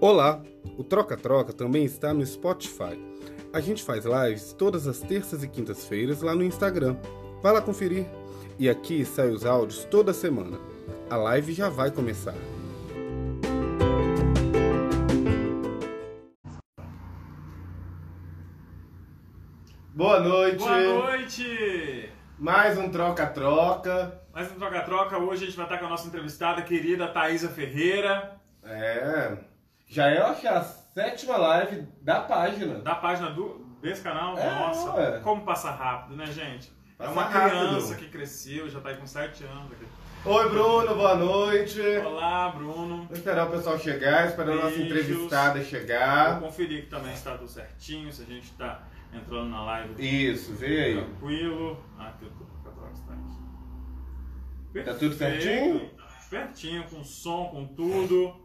Olá! O Troca Troca também está no Spotify. A gente faz lives todas as terças e quintas-feiras lá no Instagram. Vai lá conferir. E aqui saem os áudios toda semana. A live já vai começar. Boa noite! Boa noite! Mais um troca-troca. Mais um troca-troca. Hoje a gente vai estar com a nossa entrevistada querida Thaisa Ferreira, É. Já é, acho, a sétima live da página. da página do, desse canal. É, Nossa, ué. como passa rápido, né, gente? Passa é uma rápido. criança que cresceu, já está aí com 7 anos. Oi, Bruno, boa noite. Olá, Bruno. Vou esperar o pessoal chegar, esperar a nossa entrevistada Vou chegar. conferir que também está tudo certinho, se a gente está entrando na live Isso, vê aí. tranquilo. Ah, troca-troca está aqui. Tá tudo Perfeito. certinho? Certinho, com som, com tudo.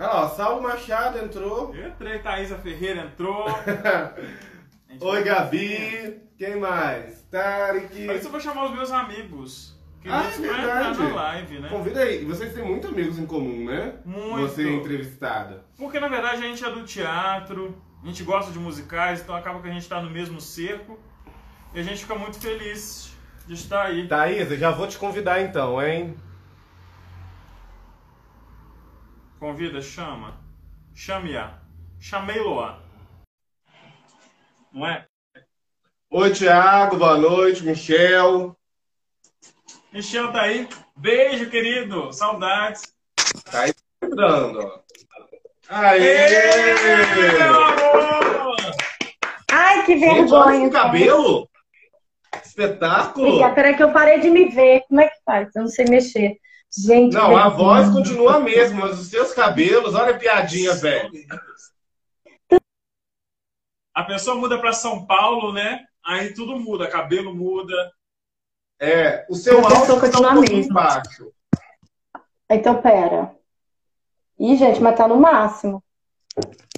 Olha lá, ó, Saulo Machado entrou. Eu entrei, Thaisa Ferreira entrou. Oi, Gabi. Quem mais? Tarek. Isso eu vou chamar os meus amigos. Que Ah, eles é entrar verdade. na live, né? Convida aí. E vocês têm muitos amigos em comum, né? Muito. Você é entrevistada. Porque na verdade a gente é do teatro, a gente gosta de musicais, então acaba que a gente está no mesmo cerco e a gente fica muito feliz de estar aí. Thaís, eu já vou te convidar então, hein? Convida, chama. Chame-a. Chamei-lo-a. Não é? Oi, Thiago. Boa noite, Michel. Michel tá aí. Beijo, querido. Saudades. Tá aí entrando, ó. Aê! Ê, meu amor! Ai, que Gente, olha vergonha. esse cabelo! Espetáculo! Amiga, peraí que eu parei de me ver. Como é que faz? Eu não sei mexer. Gente, Não, a voz continua a mesma, mas os seus cabelos, olha a piadinha, velho. A pessoa muda para São Paulo, né? Aí tudo muda, cabelo muda. É, o seu A pessoa áudio tá continua um mesmo. baixo. Então, pera. Ih, gente, mas tá no máximo.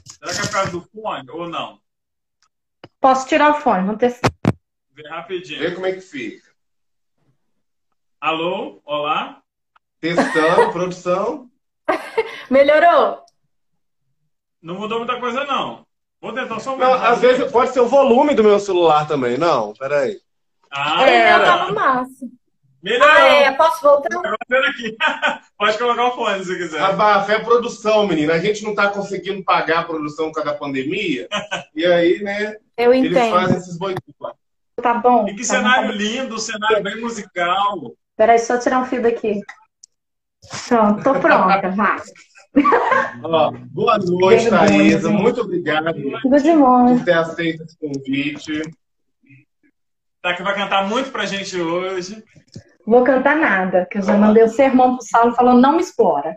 Será que é por causa do fone ou não? Posso tirar o fone, vamos testar. Vê rapidinho. Vê como é que fica. Alô? Olá? Testando, produção. Melhorou? Não mudou muita coisa, não. Vou tentar só um Não, às vezes pode ser o volume do meu celular também. Não, peraí. Ah, É, tá no máximo. melhorou. Ah, é, posso voltar? Tá aqui. Pode colocar o fone se quiser. A Bafé é produção, menina. A gente não tá conseguindo pagar a produção por causa da pandemia. E aí, né, Eu eles entendo. fazem esses boicotes. Tá bom. E que Tá cenário bom. lindo, cenário bem musical. Peraí, só tirar um fio daqui. Pronto, tô pronta, vai. Ó, boa noite, Thaisa. Muito obrigado por ter aceito esse convite. Tá que vai cantar muito pra gente hoje. Vou cantar nada, que eu já mandei o sermão pro Saulo falando não me explora.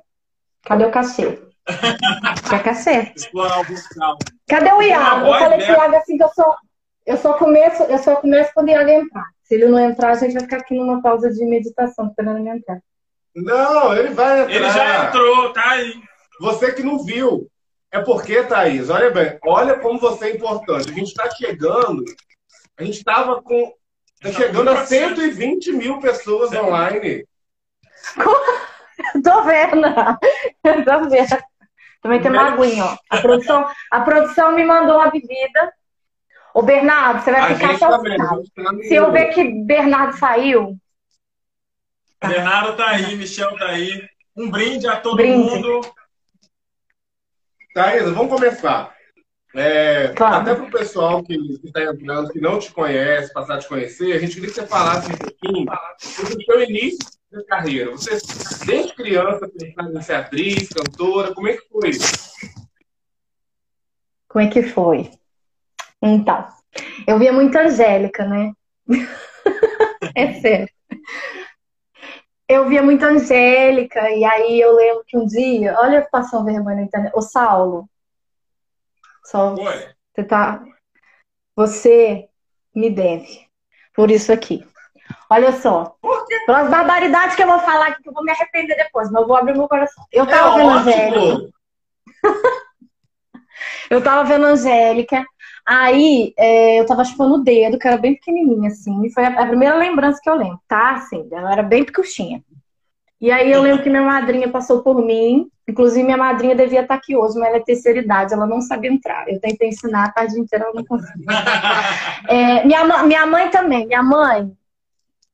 Cadê o cachê? Quer cachê? Explorar o vocal. Cadê o Iago? Eu falei pro. Iago assim que eu só, eu só começo, eu só começo quando o Iago entrar. Se ele não entrar, a gente vai ficar aqui numa pausa de meditação, esperando ele entrar. Não, ele vai entrar. Ele já entrou, tá aí. Você que não viu. É porque, Thaís, olha bem, olha como você é importante. A gente está chegando, a gente estava com. Está Já chegando tá a muito pra 120 mil pessoas Certo. online. Tô vendo. Tô vendo. Também tem uma aguinha, ó. A produção, a produção me mandou uma bebida. Ô, Bernardo, você vai A ficar gente até o também. final. a gente tá Se eu ver que Bernardo saiu, Bernardo tá aí, Michel tá aí. Um brinde a todo Brinde. mundo. Thaís, vamos começar. É, Claro. Até para o pessoal que está entrando, que não te conhece, passar a te conhecer, a gente queria que você falasse um pouquinho sobre o seu início de carreira. Você, desde criança, pensava em ser atriz, cantora, como é que foi isso? como é que foi? Então, eu via muito Angélica, né? É sério. Eu via muito Angélica, e aí eu lembro que um dia, olha eu passando vergonha na internet. Ô, Saulo, só Oi. você tá. Você me deve por isso aqui. Olha só. Pelas barbaridades que eu vou falar aqui, que eu vou me arrepender depois, mas eu vou abrir meu coração. Eu É tava vendo Angélica. ótimo! Eu tava vendo Angélica, aí é, eu tava chupando o dedo, que era bem pequenininha, assim, e foi a, a primeira lembrança que eu lembro, tá? Assim, ela era bem picuchinha. E aí eu lembro que minha madrinha passou por mim. Inclusive, minha madrinha devia estar aqui hoje, mas ela é terceira idade, ela não sabe entrar. Eu tentei ensinar a tarde inteira, ela não conseguiu. É, minha, minha mãe também. Minha mãe,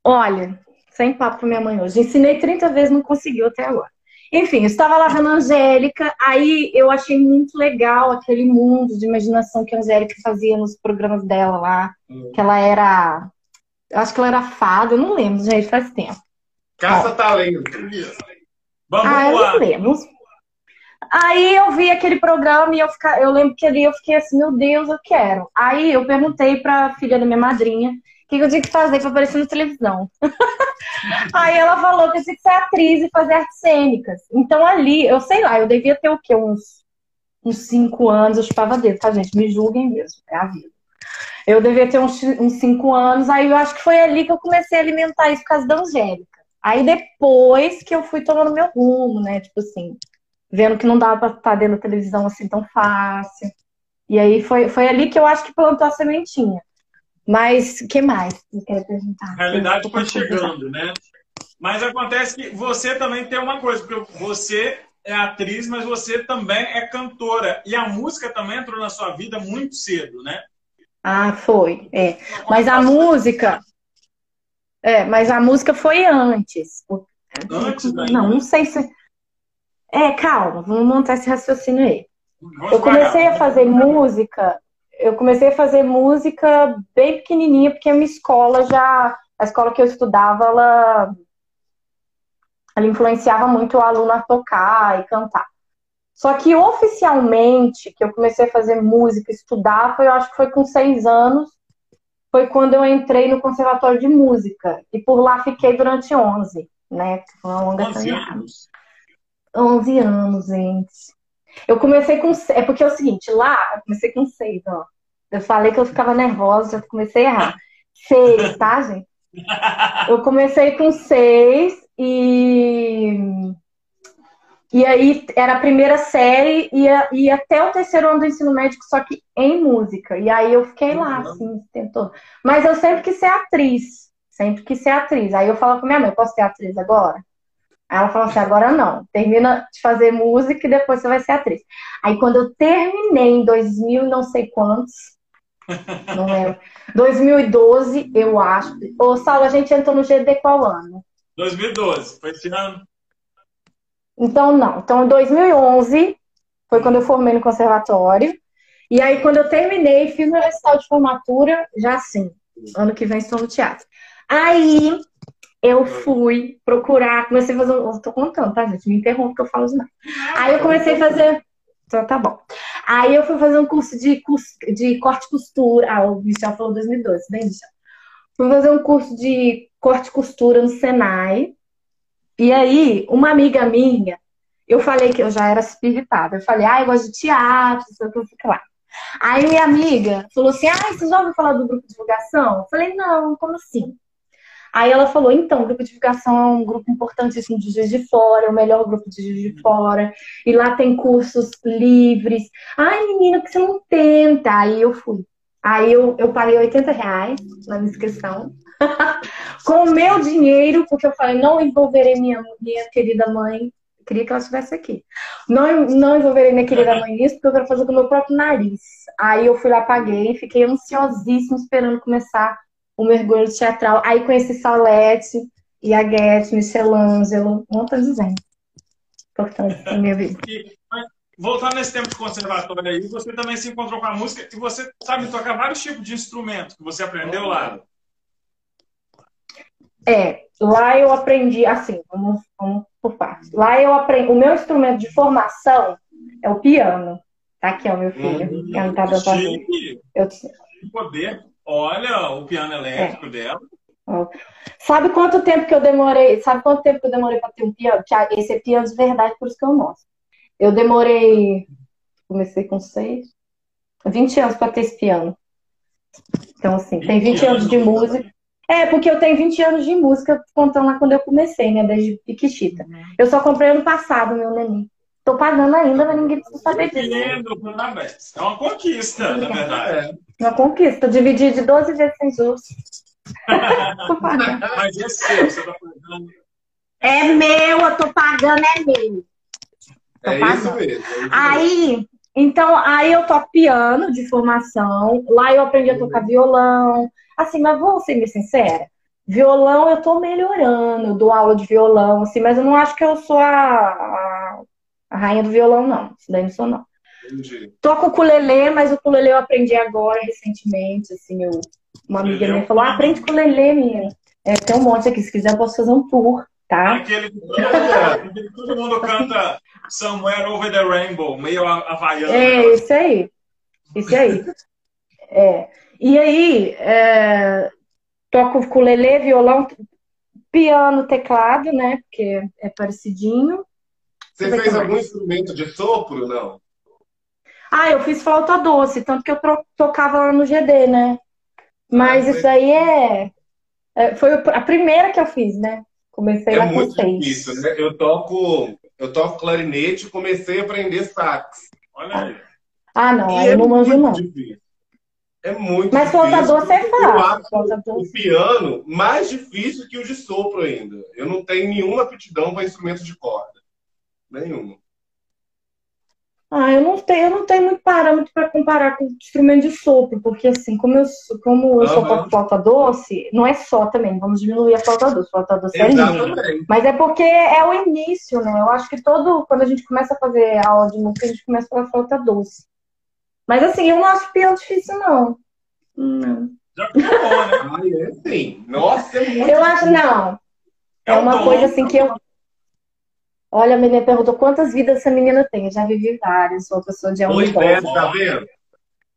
olha, sem papo com minha mãe hoje. Ensinei 30 vezes, não conseguiu até agora. Enfim, eu estava lá vendo a Angélica, aí eu achei muito legal aquele mundo de imaginação que a Angélica fazia nos programas dela lá. Hum. Que ela era. Eu acho que ela era fada, eu não lembro, gente, faz tempo. Caça-talento. Vamos ah, lá. eu não lembro. Aí eu vi aquele programa e eu, fica, eu lembro que ali eu fiquei assim, meu Deus, eu quero. Aí eu perguntei pra filha da minha madrinha que eu tinha que fazer para aparecer na televisão. Aí ela falou que eu tinha que ser atriz e fazer artes cênicas. Então ali, eu sei lá, eu devia ter o quê? Uns, uns cinco anos, eu chupava dedo, tá, gente? Me julguem mesmo, é a vida. Eu devia ter uns, uns cinco anos, aí eu acho que foi ali que eu comecei a alimentar isso por causa da Angélica. Aí depois que eu fui tomando meu rumo, né? Tipo assim, vendo que não dava pra estar dentro da televisão assim tão fácil. E aí foi, foi ali que eu acho que plantou a sementinha. Mas o que mais você quer perguntar? A realidade foi chegando, né? Mas acontece que você também tem uma coisa, porque você é atriz, mas você também é cantora. E a música também entrou na sua vida muito cedo, né? Ah, foi. É. Mas a música. É, mas a música foi antes. Antes daí? Não, não sei se. É, calma, vamos montar esse raciocínio aí. Eu comecei a fazer música eu comecei a fazer música bem pequenininha, porque a minha escola já, a escola que eu estudava, ela, ela influenciava muito o aluno a tocar e cantar. Só que oficialmente, que eu comecei a fazer música, estudar, foi, eu acho que foi com seis anos, foi quando eu entrei no conservatório de música. E por lá fiquei durante 11, né? Foi uma longa 11 anos. 11 anos, gente. Eu comecei com. É porque é o seguinte, lá, eu comecei com seis, ó. Eu falei que eu ficava nervosa, já comecei a errar. Seis, tá, gente? Eu comecei com seis e. E aí era a primeira série e, e até o terceiro ano do ensino médio, só que em música. E aí eu fiquei lá, assim, tentou. Mas eu sempre quis ser atriz. Sempre quis ser atriz. Aí eu falava com minha mãe, posso ser atriz agora? Aí ela falou assim: agora não, termina de fazer música e depois você vai ser atriz. Aí quando eu terminei em 2000, não sei quantos, não lembro, 2012, eu acho. Ô, Saulo, a gente entrou no GD qual ano? 2012, foi esse ano. Então, não. Então, em 2011 foi quando eu formei no conservatório. E aí, quando eu terminei, fiz meu recital de formatura, já sim. Ano que vem estou no teatro. Aí, eu fui procurar, comecei a fazer. Eu tô contando, tá, gente? Me interrompe que eu falo demais. Aí eu comecei a fazer. Então, tá bom. Aí eu fui fazer um curso de, de corte e costura. Ah, o Michel falou 2012, bem, Michel? Fui fazer um curso de corte e costura no Senai. E aí, uma amiga minha, eu falei que eu já era espiritada. Eu falei, ah, eu gosto de teatro, sei o que lá. Aí minha amiga falou assim: ah, você já ouviu falar do grupo de divulgação? Eu falei, não, como assim? Aí ela falou, então, o grupo de divulgação é um grupo importantíssimo de Juiz de Fora, é o melhor grupo de Juiz de Fora, e lá tem cursos livres. Ai, menina, que você não tenta? Aí eu fui. Aí eu, eu paguei 80 reais na inscrição, com o meu dinheiro, porque eu falei, não envolverei minha, minha querida mãe, queria que ela estivesse aqui. Não, não envolverei minha querida mãe nisso, porque eu quero fazer com o meu próprio nariz. Aí eu fui lá, paguei, fiquei ansiosíssima esperando começar o mergulho teatral. Aí conheci Salete, Iaguete, Michelangelo, não estou dizendo. Importante na minha vida. voltando nesse tempo de conservatório aí, você também se encontrou com a música e você sabe tocar vários tipos de instrumentos que você aprendeu lá. É, lá eu aprendi, assim, vamos, vamos por partes. Lá eu aprendi, o meu instrumento de formação é o piano. Tá aqui, ó, meu filho. Uhum. Piano tá Eu... Poder. Olha, o piano elétrico é. dela. Sabe quanto tempo que eu demorei? Sabe quanto tempo que eu demorei para ter um piano? Esse é piano de verdade, por isso que eu mostro. Eu demorei. Comecei com seis. 20 anos para ter esse piano. Então, assim, 20 tem 20 anos de música. É, porque eu tenho 20 anos de música, contando lá quando eu comecei, né? Desde Piquitita. Uhum. Eu só comprei ano passado, meu neném. Tô pagando ainda, mas ninguém precisa saber disso. É uma conquista, na verdade. É. Uma conquista. Dividir de 12 vezes sem juros. mas esse seu, você tá pagando. É meu, pagando é meu. Tô É pagando. isso mesmo. é isso mesmo. Aí, então, aí eu toco piano de formação. Lá eu aprendi a tocar violão. Assim, mas vou ser bem sincera. Violão eu tô melhorando, eu dou aula de violão, assim, mas eu não acho que eu sou a, a, a rainha do violão, não. Isso daí não sou, não. Entendi. Toco ukulele, mas o ukulele eu aprendi agora, recentemente, assim, eu, uma amiga minha é falou, ah, aprende ukulele, menina. É, tem um monte aqui, se quiser eu posso fazer um tour, tá? Aquele que todo mundo, que todo mundo canta Somewhere Over the Rainbow, meio ha- havaiano. É, isso aí. Isso aí. É. E aí, é, toco ukulele, violão, piano, teclado, né? Porque é parecidinho. Você Deixa ver fez algum mais. instrumento de sopro, não? Ah, eu fiz flauta doce, tanto que eu tocava lá no GD, né? Mas Ah, isso aí é, é- foi o- a primeira que eu fiz, né? Comecei É lá com muito seis. difícil, né? Eu toco, eu toco clarinete e comecei a aprender sax. Olha aí. Ah, não, E aí é eu não manjo, muito não. difícil. É muito Mas flauta difícil. doce é Eu fácil. acho Flauta o doce. piano mais difícil que o de sopro ainda. Eu não tenho nenhuma aptidão para instrumento de corda. Nenhuma. Ah, eu não tenho, eu não tenho muito parâmetro para comparar com instrumento de sopro, porque assim, como eu, sou- como eu Aham. toco flauta doce, não é só também, vamos diminuir a flauta doce, flauta doce é. Exatamente. Mas é porque é o início, né? Eu acho que todo, quando a gente começa a fazer aula de música, a gente começa pela flauta doce. Mas assim, eu não acho piano difícil, não. Não. Já ficou né? Ai, é sim. Nossa, é muito Eu acho, não. É um uma coisa assim que eu. Olha, a menina perguntou quantas vidas essa menina tem. Eu já vivi várias, sou uma pessoa de Oi, alma Beto, tá vendo?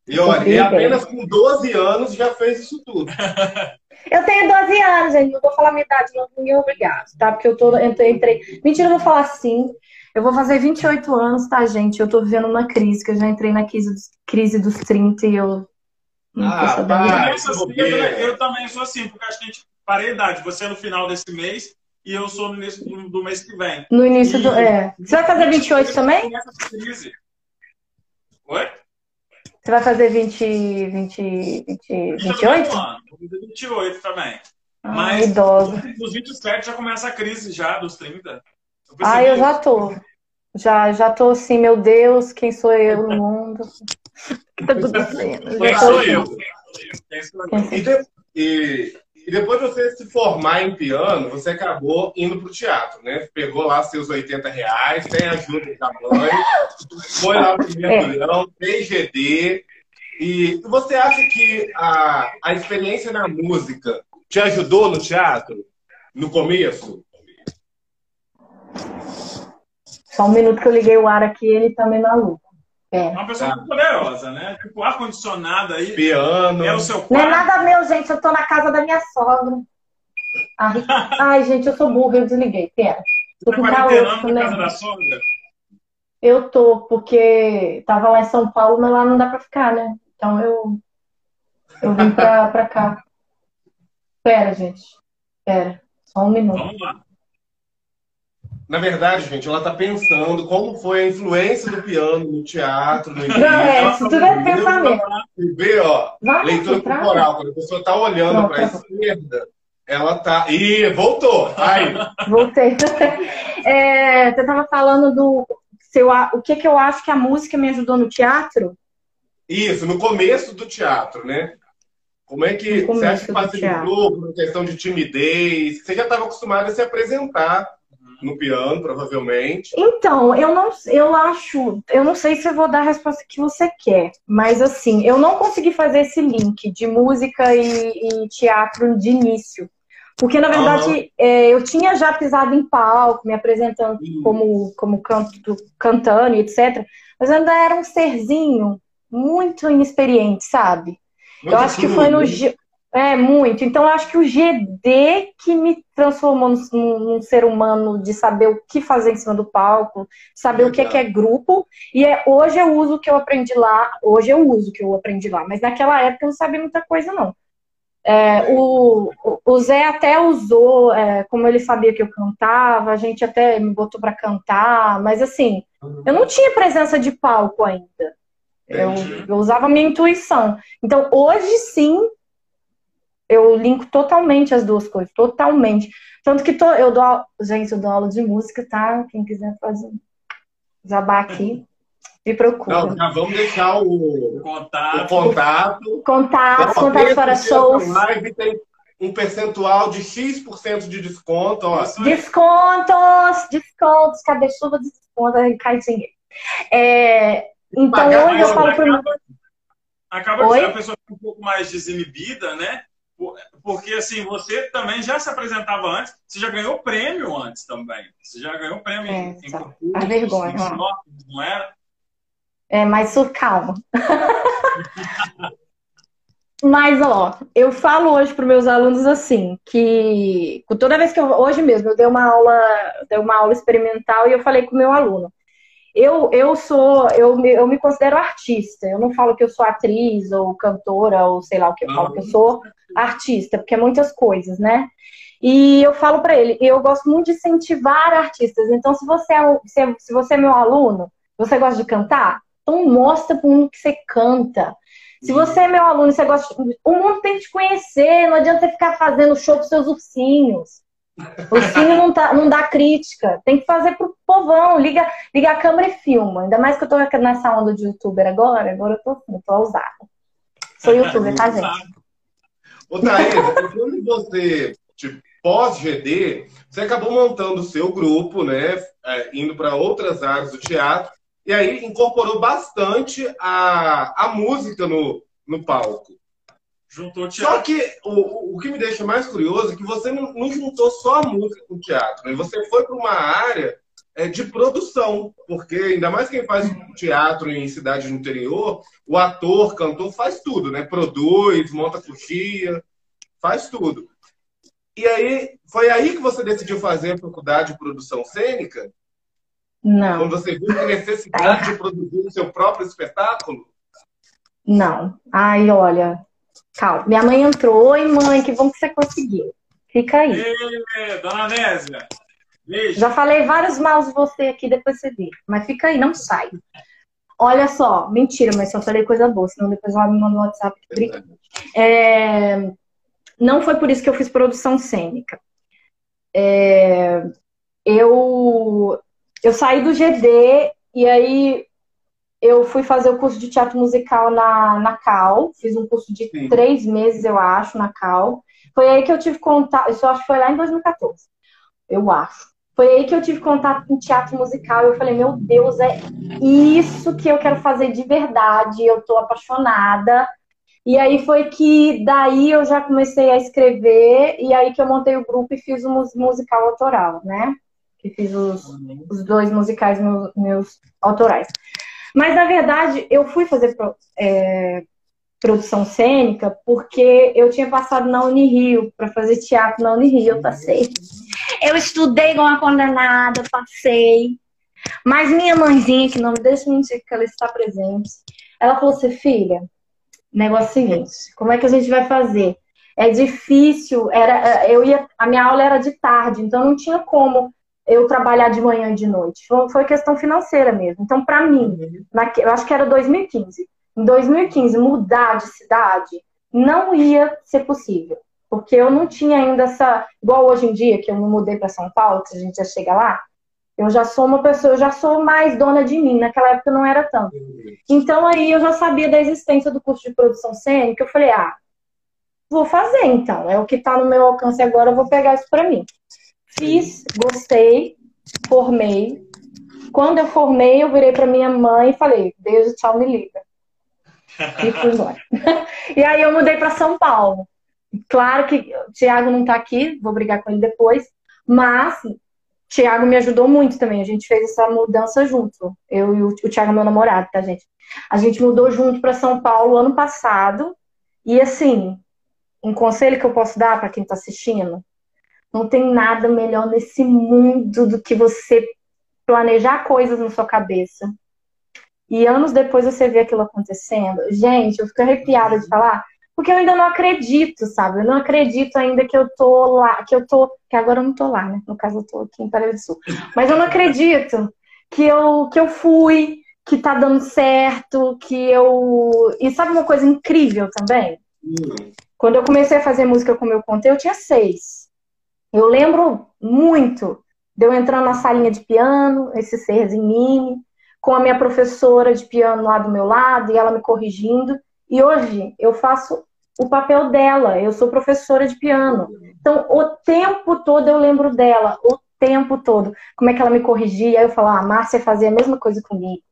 E olha, e apenas com 12 anos já fez isso tudo. Eu tenho 12 anos, gente. Não vou falar minha idade, não. Ninguém é obrigado, tá? Porque eu tô, entrei, entrei. Mentira, eu vou falar sim. Eu vou fazer 28 anos, tá, gente? Eu tô vivendo uma crise, que eu já entrei na crise dos, crise dos 30 e eu. Não Ah. Começa cedo, né? Eu também sou assim, porque acho que a gente para a idade. Você é no final desse mês e eu sou no início do, do mês que vem. No início do. É. Você vai fazer 28 também? Crise. Oi? Você vai fazer 20. 20. 20 28? Ano. Vou fazer 28 também. Ah, Mas- idosa. Dos 27 já começa a crise já, dos 30. Eu Ah, eu já tô. Já, já tô assim, meu Deus, quem sou eu no mundo? O que tá acontecendo? Quem sou eu? Quem sou eu? Quem sou E, e- depois de você se formar em piano, você acabou indo pro teatro, né? Pegou lá seus 80 reais, tem ajuda da mãe, foi lá pro Mergulhão, fez GD. E você acha que a, a experiência na música te ajudou no teatro? No começo? Só um minuto que eu liguei o ar aqui, ele tá meio maluco. É É. uma pessoa Tá. muito poderosa, né? Tipo, ar-condicionado aí. Piano. É o seu Não é quarto. nada meu, gente. Eu tô na casa da minha sogra. Ai, ai, gente, eu sou burra, eu desliguei. Pera. Tô Tá com quarentenando na casa né? da sogra. Eu tô, porque tava lá em São Paulo, mas lá não dá pra ficar, né? Então eu, eu vim pra, pra cá. Pera, gente. Pera. Só um minuto. Vamos lá. Na verdade, gente, ela tá pensando como foi a influência do piano no teatro, no início. Não, é, isso tudo é pensamento. E vê, ó, Vai, leitura corporal. Quando a pessoa tá olhando para a travou. esquerda, ela tá. Ih, voltou! Aí, Voltei. É, você estava falando do se eu, a- o que, que eu acho que a música me ajudou no teatro? isso, no começo do teatro, né? Como é que você acha que facilitou por questão de timidez? Você já estava acostumado a se apresentar no piano, provavelmente. Então, eu não, eu acho, eu não sei se eu vou dar a resposta que você quer, mas assim, eu não consegui fazer esse link de música e, e teatro de início. Porque, na verdade, é, eu tinha já pisado em palco, me apresentando como, como canto, cantando e etc. Mas eu ainda era um serzinho muito inexperiente, sabe? Eu acho que foi no. É, muito. Então, eu acho que o GD que me transformou num, num- ser humano de saber o que fazer em cima do palco, saber o que é, que é grupo. E é, hoje eu uso o que eu aprendi lá. Hoje eu uso o que eu aprendi lá. Mas naquela época eu não sabia muita coisa, não. É, o, o- Zé até usou, é, como ele sabia que eu cantava, a gente até me botou para cantar, mas assim, eu não tinha presença de palco ainda. Eu, eu usava a minha intuição. Então, hoje sim, eu linko totalmente as duas coisas, totalmente. Tanto que tô, eu dou, gente, eu dou aula de música, tá? Quem quiser fazer jabá aqui, me procura. Não, já vamos deixar o contato. O contato. Contato, então, contato para shows. Live tem um percentual de X% de desconto. Ó. Descontos, descontos, cadê chuva de desconto? Cai dinheiro. É, então, hoje eu falo por Acaba que a pessoa fica um pouco mais desinibida, né? Porque assim, você também já se apresentava antes, você já ganhou prêmio antes também. Você já ganhou prêmio é, em, em A vergonha. Em não era? É, mas calma. mas, ó, eu falo hoje para meus alunos assim, que toda vez que eu. Hoje mesmo, eu dei uma aula, dei uma aula experimental e eu falei com o meu aluno. Eu, eu sou, eu me, eu me considero artista. Eu não falo que eu sou atriz ou cantora ou sei lá o que. Eu falo que eu sou artista, porque é muitas coisas, né? E eu falo para ele, eu gosto muito de incentivar artistas. Então, se você é, se, se você é meu aluno, você gosta de cantar, então mostra para o mundo que você canta. Se você é meu aluno, você gosta, o mundo tem que te conhecer. Não adianta você ficar fazendo show para seus ursinhos. O ursinho não, tá, não dá crítica. Tem que fazer pro povão. Liga, liga a câmera e filma. Ainda mais que eu tô nessa onda de youtuber agora. Agora eu tô, eu tô ousada. Sou youtuber, tá, gente? Ô, Thaís, quando você, tipo, pós-GD, você acabou montando o seu grupo, né? É, indo para outras áreas do teatro. E aí incorporou bastante a, a música no, no palco. Juntou teatro. Só que o, o que me deixa mais curioso é que você não, não juntou só a música com o teatro. Né? Você foi para uma área é, de produção, porque ainda mais quem faz teatro em cidade do interior, o ator, cantor faz tudo, né? Produz, monta coxia, faz tudo. E aí, foi aí que você decidiu fazer a faculdade de produção cênica? Não. Quando você viu a necessidade de produzir o seu próprio espetáculo? Não. Ai, olha, calma. Minha mãe entrou. Oi, mãe, que bom que você conseguiu. Fica aí. Ei, dona Nésia. Beijo. Já falei vários maus de você aqui, depois você vê. Mas fica aí, não sai. Olha só, mentira, mas só falei coisa boa, senão depois ela me manda no WhatsApp. É... Não foi por isso que eu fiz produção cênica. É... Eu... eu saí do GD e aí eu fui fazer o curso de teatro musical na, na Cal. Fiz um curso de Sim. três meses, eu acho, na Cal. Foi aí que eu tive contato. Isso eu acho que foi lá em 2014. Eu acho. Foi aí que eu tive contato com teatro musical e eu falei, meu Deus, é isso que eu quero fazer de verdade, eu tô apaixonada. E aí foi que daí eu já comecei a escrever e aí que eu montei o grupo e fiz um musical autoral, né? Que fiz os, os dois musicais meus, meus, autorais. Mas na verdade eu fui fazer é, produção cênica porque eu tinha passado na Unirio para fazer teatro na Unirio, eu passei. Eu estudei igual uma condenada, passei. Mas minha mãezinha, que não me deixa mentir que ela está presente, ela falou assim, filha, negócio é seguinte, como é que a gente vai fazer? É difícil, era, eu ia, a minha aula era de tarde, então não tinha como eu trabalhar de manhã e de noite. Foi, questão financeira mesmo. Então, para mim, eu acho que era 2015 em 2015 mudar de cidade não ia ser possível. Porque eu não tinha ainda essa. Igual hoje em dia, que eu me mudei para São Paulo, que a gente já chega lá, eu já sou uma pessoa, eu já sou mais dona de mim. Naquela época não era tanto. Então aí eu já sabia da existência do curso de produção cênica. Eu falei, ah, vou fazer então. É o que está no meu alcance agora, eu vou pegar isso para mim. Fiz, gostei, formei. Quando eu formei, eu virei para minha mãe e falei, beijo, tchau, me liga e fui embora. e aí eu mudei para São Paulo. Claro que o Thiago não está aqui, vou brigar com ele depois, mas o Thiago me ajudou muito também. A gente fez essa mudança junto. Eu e o, o Thiago, meu namorado, tá, gente? A gente mudou junto para São Paulo ano passado. E assim, um conselho que eu posso dar para quem está assistindo: não tem nada melhor nesse mundo do que você planejar coisas na sua cabeça, e anos depois você vê aquilo acontecendo. Gente, eu fico arrepiada de falar, porque eu ainda não acredito, sabe? Eu não acredito ainda que eu tô lá, que eu tô, que agora eu não tô lá, né? No caso eu tô aqui em Paraíba do Sul. Mas eu não acredito que eu que eu fui, que tá dando certo, que eu E sabe uma coisa incrível também? Quando eu comecei a fazer música, como eu contei, eu tinha seis. Eu lembro muito de eu entrando na salinha de piano, esse serzinho mini, com a minha professora de piano lá do meu lado e ela me corrigindo. E hoje eu faço o papel dela, eu sou professora de piano. Então, o tempo todo eu lembro dela, o tempo todo. Como é que ela me corrigia, eu falava, ah, Márcia fazia a mesma coisa comigo.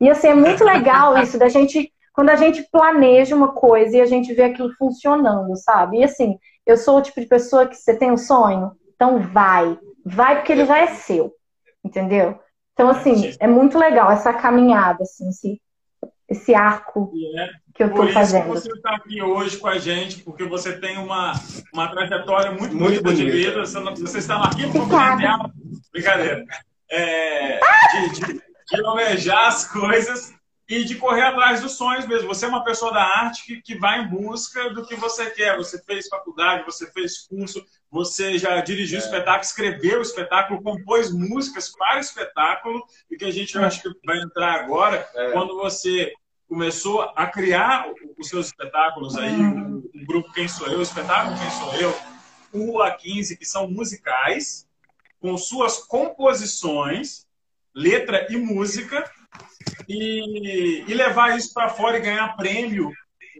E assim, é muito legal isso da gente, quando a gente planeja uma coisa e a gente vê aquilo funcionando, sabe? E assim, eu sou o tipo de pessoa que você tem um sonho, então vai. Vai porque ele já é seu. Entendeu? Então, assim, é muito legal essa caminhada, assim, esse, esse arco é que eu estou fazendo. Por isso você está aqui hoje com a gente, porque você tem uma, uma trajetória muito, muito bonita de vida. Você está aqui para Brincadeira. É, de, de, de almejar as coisas e de correr atrás dos sonhos mesmo. Você é uma pessoa da arte que, que vai em busca do que você quer. Você fez faculdade, você fez curso, você já dirigiu é. espetáculo, escreveu o espetáculo, compôs músicas para o espetáculo, e que a gente é. acho que vai entrar agora, é. quando você começou a criar os seus espetáculos aí, uhum. o, o, grupo Quem Sou Eu, o espetáculo Quem Sou Eu, o A15, que são musicais, com suas composições, letra e música, e, e levar isso para fora e ganhar prêmio,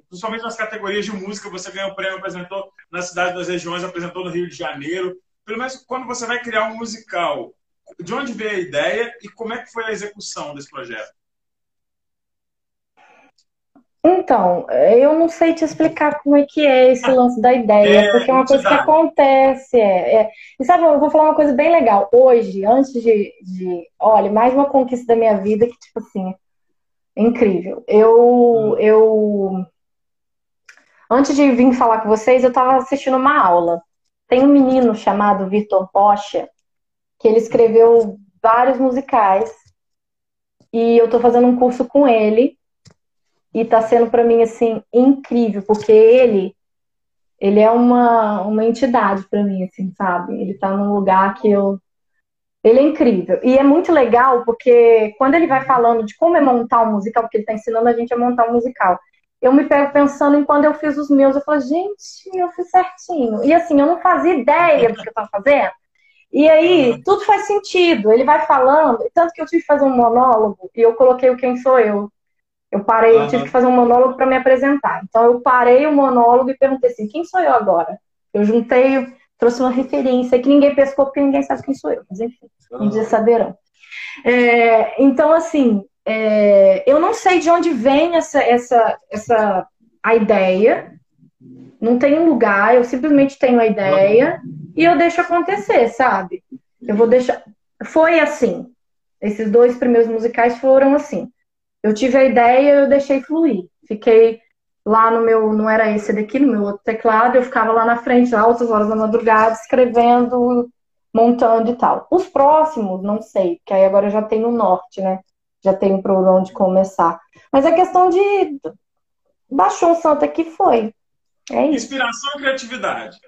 principalmente nas categorias de música, você ganhou prêmio, apresentou na cidade das regiões, apresentou no Rio de Janeiro. Pelo menos quando você vai criar um musical, de onde veio a ideia e como é que foi a execução desse projeto? Então, eu não sei te explicar como é que é esse lance da ideia, é, porque é uma coisa que acontece. É, é. E sabe, eu vou falar uma coisa bem legal. Hoje, antes de, de. Olha, mais uma conquista da minha vida que, tipo assim, é incrível. Eu. Hum. eu antes de vir falar com vocês, eu estava assistindo uma aula. Tem um menino chamado Vitor Rocha, que ele escreveu vários musicais. E eu estou fazendo um curso com ele e tá sendo para mim assim incrível, porque ele ele é uma, uma entidade para mim, assim, sabe? Ele tá num lugar que eu ele é incrível. E é muito legal porque quando ele vai falando de como é montar um musical, porque ele tá ensinando a gente a montar um musical, eu me pego pensando em quando eu fiz os meus, eu falo, gente, eu fiz certinho. E assim, eu não fazia ideia do que eu tava fazendo. E aí, tudo faz sentido. Ele vai falando, tanto que eu tive que fazer um monólogo e eu coloquei o Quem Sou Eu eu parei, uhum. eu tive que fazer um monólogo para me apresentar. Então eu parei o monólogo e perguntei assim: quem sou eu agora? Eu juntei, trouxe uma referência que ninguém pescou porque ninguém sabe quem sou eu. Mas enfim, uhum. um dia saberão. É, então, assim, é, eu não sei de onde vem essa, essa, essa a ideia. Não tem um lugar, eu simplesmente tenho a ideia e eu deixo acontecer, sabe? Eu vou deixar. Foi assim. Esses dois primeiros musicais foram assim. Eu tive a ideia, eu deixei fluir. Fiquei lá no meu, não era esse daqui, no meu outro teclado, eu ficava lá na frente, altas horas da madrugada, escrevendo, montando e tal. Os próximos, não sei, porque aí agora já tenho o norte, né? Já tenho por onde começar. Mas a questão de baixou um santo aqui foi. É isso. Inspiração e criatividade.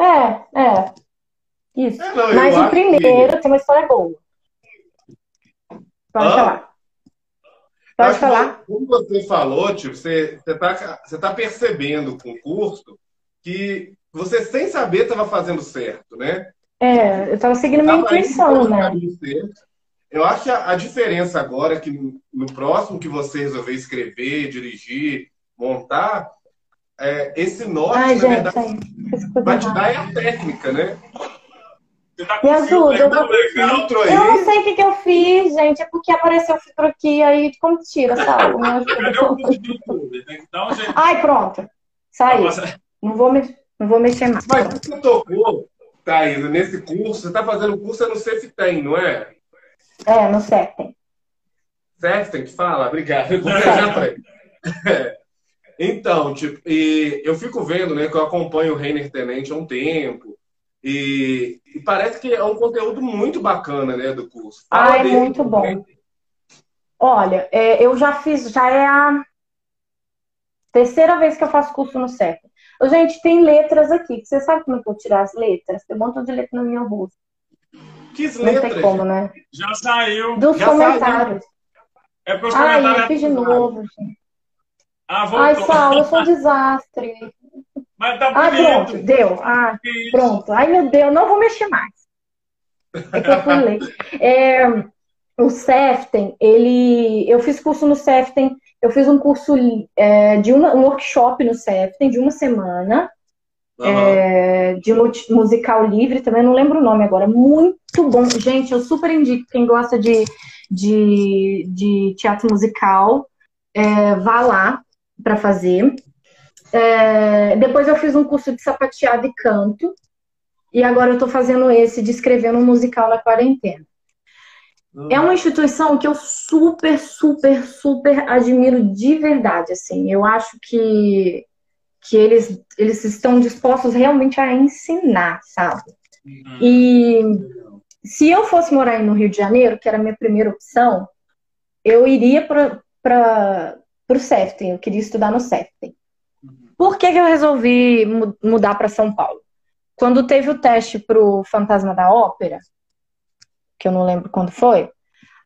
É, é. Isso. É, não, Mas o primeiro que... tem uma história boa. Pode ah? falar. Pode falar. Como você falou, tipo, você está você tá percebendo com o curso que você, sem saber, estava fazendo certo, né? É, eu estava seguindo minha intuição, né? Eu acho que a, a, diferença agora é que no, no, próximo que você resolver escrever, dirigir, montar, é, esse norte, Ai, na gente, verdade, vai te dar é a técnica, né? Tá Me ajuda. Eu, filtro aí. eu não sei o que, que eu fiz, gente. É porque apareceu o filtro aqui, aí como tira, sabe? Ai, pronto. Saiu. Não vou, me... não vou mexer mais. Mas você tocou, tá indo nesse curso, você tá fazendo curso é no Ceftem, não é? É, no Ceftem. Ceftem que fala? Obrigado. Eu ele. Então, tipo, e eu fico vendo, né, que eu acompanho o Reiner Tenente há um tempo. E, e, parece que é um conteúdo muito bacana, né, do curso. Fala ah, é muito bom. Olha, é, eu já fiz, já é a terceira vez que eu faço curso no CEP. Gente, tem letras aqui. Você sabe como é eu tirar as letras? Tem um montão de letras no meu rosto. Que letras? Não tem como, né? Já saiu. Dos já comentários. Saiu. É porque os Ai, eu fiz de novo, gente. Ah, voltou. Ai, Saulo, eu sou um desastre. Mas tá Ah, bonito. pronto, deu. Ah, Isso. pronto. Ai, meu Deus, não vou mexer mais. É que eu fui ler. É, o Seften, ele. Eu fiz curso no Seften, eu fiz um curso é, de uma, um workshop no Seften de uma semana, Aham. é, de musical livre, também não lembro o nome agora. Muito bom. Gente, eu super indico quem gosta de, de, de teatro musical, é, vá lá para fazer. É, depois eu fiz um curso de sapateado e canto. E agora eu estou fazendo esse de escrever um musical na quarentena. É uma instituição que eu super, super, super admiro de verdade, assim. Eu acho que, que eles, eles estão dispostos realmente a ensinar, sabe? Uhum. E se eu fosse morar aí no Rio de Janeiro, que era a minha primeira opção, eu iria para o Seften, eu queria estudar no Seften. Por que, que eu resolvi mu- mudar para São Paulo? Quando teve o teste para o Fantasma da Ópera, que eu não lembro quando foi,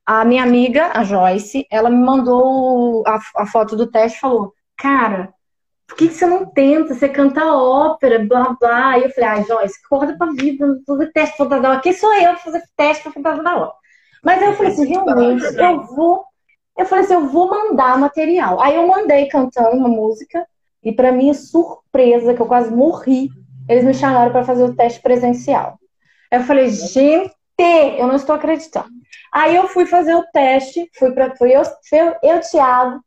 a minha amiga, a Joyce, ela me mandou a, a foto do teste e falou: Cara, por que, que você não tenta? Você canta ópera, blá blá. E eu falei: Ai, Joyce, acorda pra vida, não fazer teste para Fantasma da Ópera. Quem sou eu pra fazer teste para Fantasma da Ópera? Mas eu falei assim: realmente, eu vou. Eu falei assim: eu vou mandar material. Aí eu mandei cantando uma música, e para minha surpresa, que eu quase morri, eles me chamaram para fazer o teste presencial. Aí eu falei, gente, eu não estou acreditando. Aí eu fui fazer o teste, fui para fui eu, eu, eu Thiago,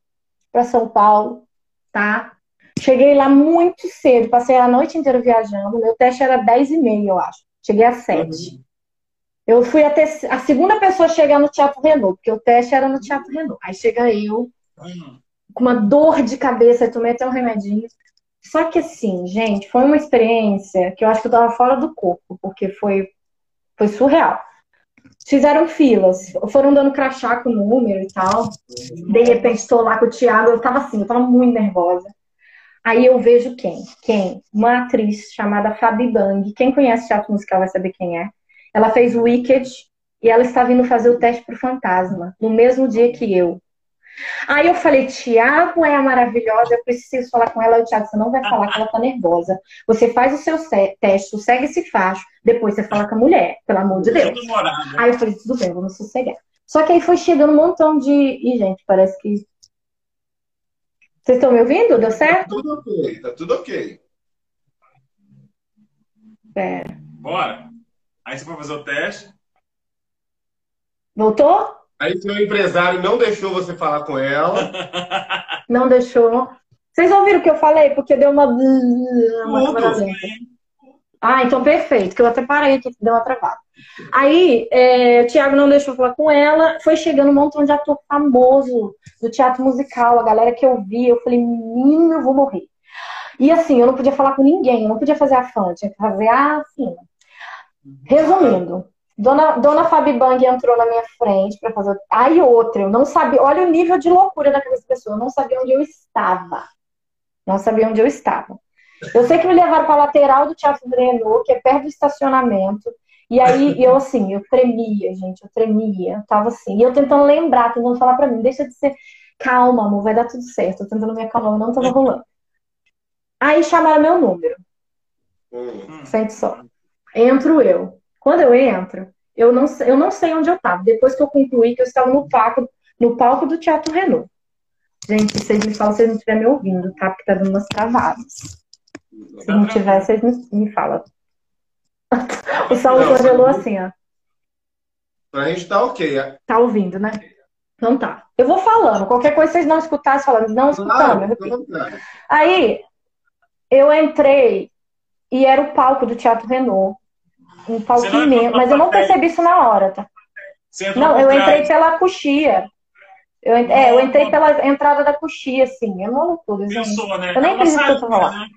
para São Paulo, tá? Cheguei lá muito cedo, passei a noite inteira viajando. Meu teste era 10 e meia, eu acho. Cheguei às 7. Eu fui até a segunda pessoa a chegar no Teatro Renault, porque o teste era no Teatro Renault. Aí chega eu, Hum. Com uma dor de cabeça, eu tomei até um remedinho. Só que assim, gente, foi uma experiência que eu acho que eu tava fora do corpo, porque foi, foi surreal. Fizeram filas, foram dando crachá com o número e tal. De repente, estou lá com o Thiago, eu tava assim, eu tava muito nervosa. Aí eu vejo quem? Quem? Uma atriz chamada Fabi Bang. Quem conhece teatro musical vai saber quem é. Ela fez Wicked e ela está vindo fazer o teste pro Fantasma, no mesmo dia que eu. Aí eu falei, Tiago é a maravilhosa, eu preciso falar com ela. O Tiago, você não vai falar que ela tá nervosa. Você faz o seu se- teste, segue esse facho, depois você fala com a mulher, pelo amor de Deus. Morado. Aí eu falei, tudo bem, vamos sossegar. Só que aí foi chegando um montão de. Ih, gente, parece que. Vocês estão me ouvindo? Deu Tá certo? tudo ok, tá tudo ok. Pera. Bora. Aí você foi fazer o teste. Voltou? Aí seu empresário não deixou você falar com ela. Não deixou. Vocês ouviram o que eu falei? Porque deu uma. uma. Ah, então perfeito, que eu até parei aqui, deu uma travada. Aí, é, o Thiago não deixou falar com ela, foi chegando um montão de ator famoso do teatro musical, a galera que eu vi, eu falei, menino, eu vou morrer. E assim, eu não podia falar com ninguém, eu não podia fazer a fã, tinha que fazer a assim. Resumindo, Dona, Dona Fabi Bang entrou na minha frente para fazer. Aí outra, eu não sabia. Olha o nível de loucura da cabeça da pessoa. Eu não sabia onde eu estava. Não sabia onde eu estava. Eu sei que me levaram para a lateral do Teatro Breno, que é perto do estacionamento. E aí eu assim, eu tremia, gente, eu tremia. Eu tava assim. E eu tentando lembrar, tentando falar para mim, deixa de ser. Calma, amor, vai dar tudo certo. Eu tentando me acalmar, não tava rolando. Aí chamaram meu número. Hum. Sente só. Entro eu. Quando eu entro, eu não, sei- eu não sei onde eu estava. Depois que eu concluí que eu estava no palco, no palco do Teatro Renault. Gente, vocês me falam se vocês não estiverem me ouvindo, tá? Porque tá dando umas travadas. Se não tiver, vocês me, me falam. O Saulo Não, congelou assim, ó. Pra gente tá ok. Tá ouvindo, né? Então tá. Eu vou falando. Qualquer coisa vocês não escutassem falando, não escutando. Aí eu entrei e era o palco do Teatro Renault. Um palco imenso, mas eu não percebi isso na hora, tá? Não, eu entrei pela coxia. Eu, é, eu entrei pela entrada da coxia, assim. É uma loucura, gente. Pensou, né? Eu nem acredito que eu tô falando. né?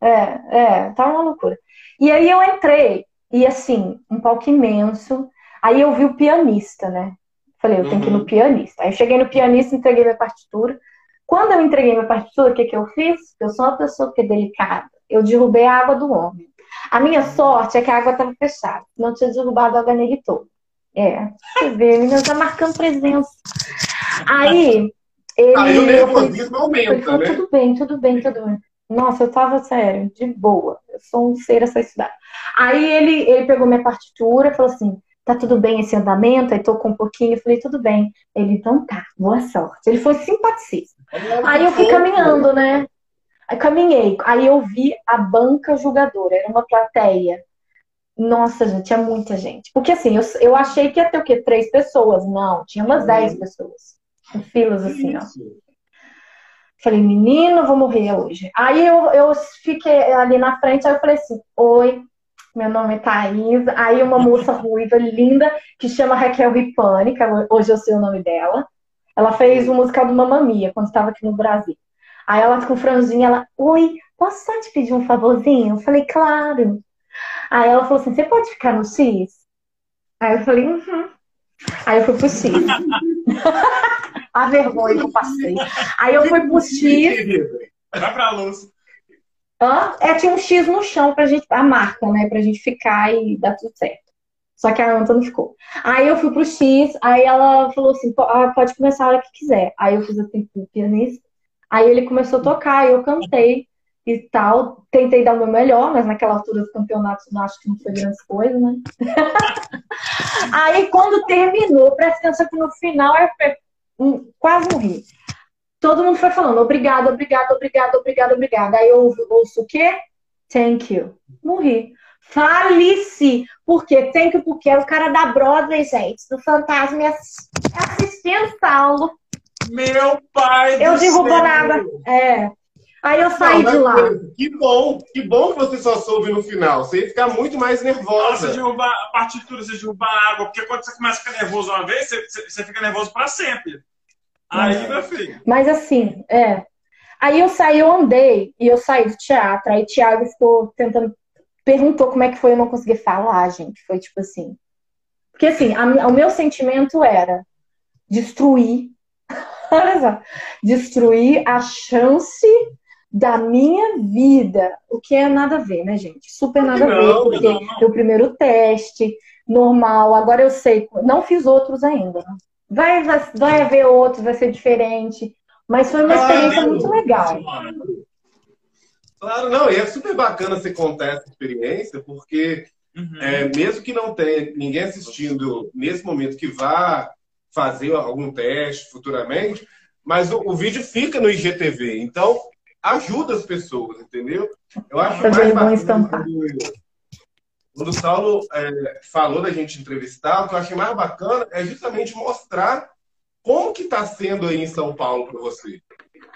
É, é, tá uma loucura. E aí eu entrei, e assim, um palco imenso. Aí eu vi o pianista, né? Falei, eu tenho que ir no Uhum. pianista. Aí eu cheguei no pianista, entreguei minha partitura. Quando eu entreguei minha partitura, o que que eu fiz? Eu sou uma pessoa que é delicada. Eu derrubei a água do homem. A minha sorte é que a água estava fechada. Não tinha derrubado a água nele todo. É, você vê, a menina tá marcando presença. Aí, ele. Aí o eu falei, nervosismo ele aumenta, falou, né? tudo bem, tudo bem, tudo bem. Nossa, eu tava sério, de boa. Eu sou um ser essa cidade. Aí ele, ele pegou minha partitura e falou assim: tá tudo bem esse andamento? Aí tocou um pouquinho. Eu falei: tudo bem. Ele, então tá, boa sorte. Ele foi simpaticista. Aí eu fui caminhando, né? Aí caminhei. Aí eu vi a banca julgadora. Era uma plateia. Nossa, gente, tinha muita gente. Porque assim, eu, eu achei que ia ter o quê? Três pessoas. Não, tinha umas dez pessoas. Em filas assim, ó. Falei, menino, vou morrer hoje. Aí eu, eu fiquei ali na frente, aí eu falei assim, oi, meu nome é Thaís. Aí uma moça ruiva, linda, que chama Raquel Ripani, que hoje eu sei o nome dela. Ela fez o musical do Mamamia, quando estava aqui no Brasil. Aí ela com franjinha, ela, oi, posso só te pedir um favorzinho? Eu falei, claro. Aí ela falou assim, você pode ficar no X? Aí eu falei, uhum. Aí eu fui pro X. a vergonha que eu passei. Aí eu fui pro X. Vai pra luz. Hã? É, tinha um X no chão pra gente, a marca, né? Pra gente ficar e dar tudo certo. Só que a anta não ficou. Aí eu fui pro X, aí ela falou assim, ah, pode começar a hora que quiser. Aí eu fiz a tempo pianista. Aí ele começou a tocar, eu cantei e tal. Tentei dar o meu melhor, mas naquela altura do campeonato acho que não foi grande coisa, né? aí quando terminou, presta atenção que no final eu quase morri. Todo mundo foi falando obrigado, obrigado, obrigado, obrigado, obrigado. Aí eu ouço o quê? Thank you. Morri. Faleci. Por quê? Thank you, porque é o cara da Broadway, gente, do Fantasma assistindo Saulo. Meu pai Eu derrubo nada. É. Aí eu saí não, de lá. Que bom, que bom que você só soube no final. Você ia ficar muito mais nervosa. Você derrubar a partitura, você derrubar água, porque quando você começa a ficar nervoso uma vez, você, você fica nervoso para sempre. Aí, meu filho. Mas assim, é. Aí eu saí, eu andei e eu saí do teatro. Aí o Thiago ficou tentando. Perguntou como é que foi, eu não consegui falar, gente. Foi tipo assim. Porque assim, a, o meu sentimento era destruir. Olha só. Destruir a chance da minha vida. O que é nada a ver, né, gente? Super nada não, a ver, porque não, não. o primeiro teste, normal. Agora eu sei, não fiz outros ainda. Né? Vai, vai, vai haver outros, vai ser diferente. Mas foi uma experiência muito legal. Claro, não, e é super bacana você contar essa experiência, porque uhum. é, mesmo que não tenha ninguém assistindo nesse momento que vá fazer algum teste futuramente, mas o, o vídeo fica no IGTV. Então, ajuda as pessoas, entendeu? Eu acho mais bacana quando, quando o Saulo é, falou da gente entrevistar, o que eu achei mais bacana é justamente mostrar como que está sendo aí em São Paulo para você.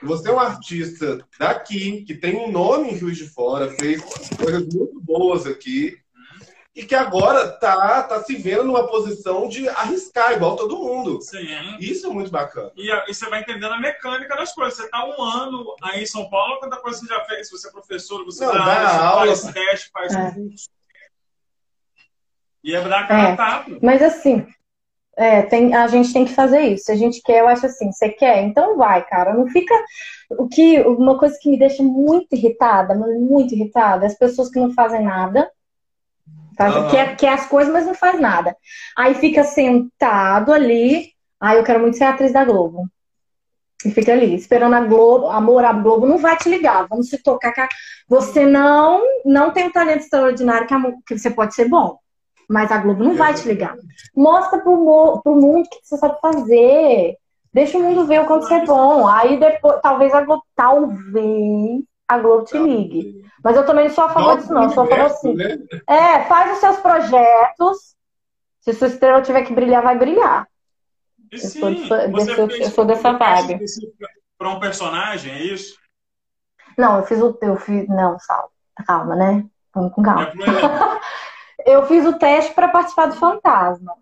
Você é um artista daqui, que tem um nome em Juiz de Fora, fez coisas muito boas aqui, e que agora tá, tá se vendo numa posição de arriscar, igual todo mundo. Sim. Isso é muito bacana. E, e, você vai entendendo a mecânica das coisas. Você tá um ano aí em São Paulo, quanta coisa você já fez? Se você é professor, você Não, dá, dá aula, faz teste, faz é. curso. E é dar cara é. Mas assim, é, tem, a gente tem que fazer isso. Se a gente quer, eu acho assim, você quer? Então vai, cara. Não fica. O que, uma coisa que me deixa muito irritada, muito irritada, é as pessoas que não fazem nada Uhum. Quer, quer as coisas, mas não faz nada. Aí fica sentado ali. Aí eu quero muito ser atriz da Globo. E fica ali, esperando a Globo. Amor, a Globo não vai te ligar. Vamos se tocar. Você não não tem um talento extraordinário que, a, que você pode ser bom. Mas a Globo não vai te ligar. Mostra pro, pro mundo o que você sabe fazer. Deixa o mundo ver o quanto você é bom. Aí depois, talvez a Globo, talvez a Globo te ligue. Mas eu também não sou a favor disso, não. Eu sou a favor assim. Né? É, faz os seus projetos. Se sua estrela tiver que brilhar, vai brilhar. eu, sou, eu, eu sou dessa vibe. Para um personagem, é isso? Não, eu fiz o. Eu fiz, não, salve. Calma, né? Vamos com calma. É eu fiz o teste para participar do Fantasma.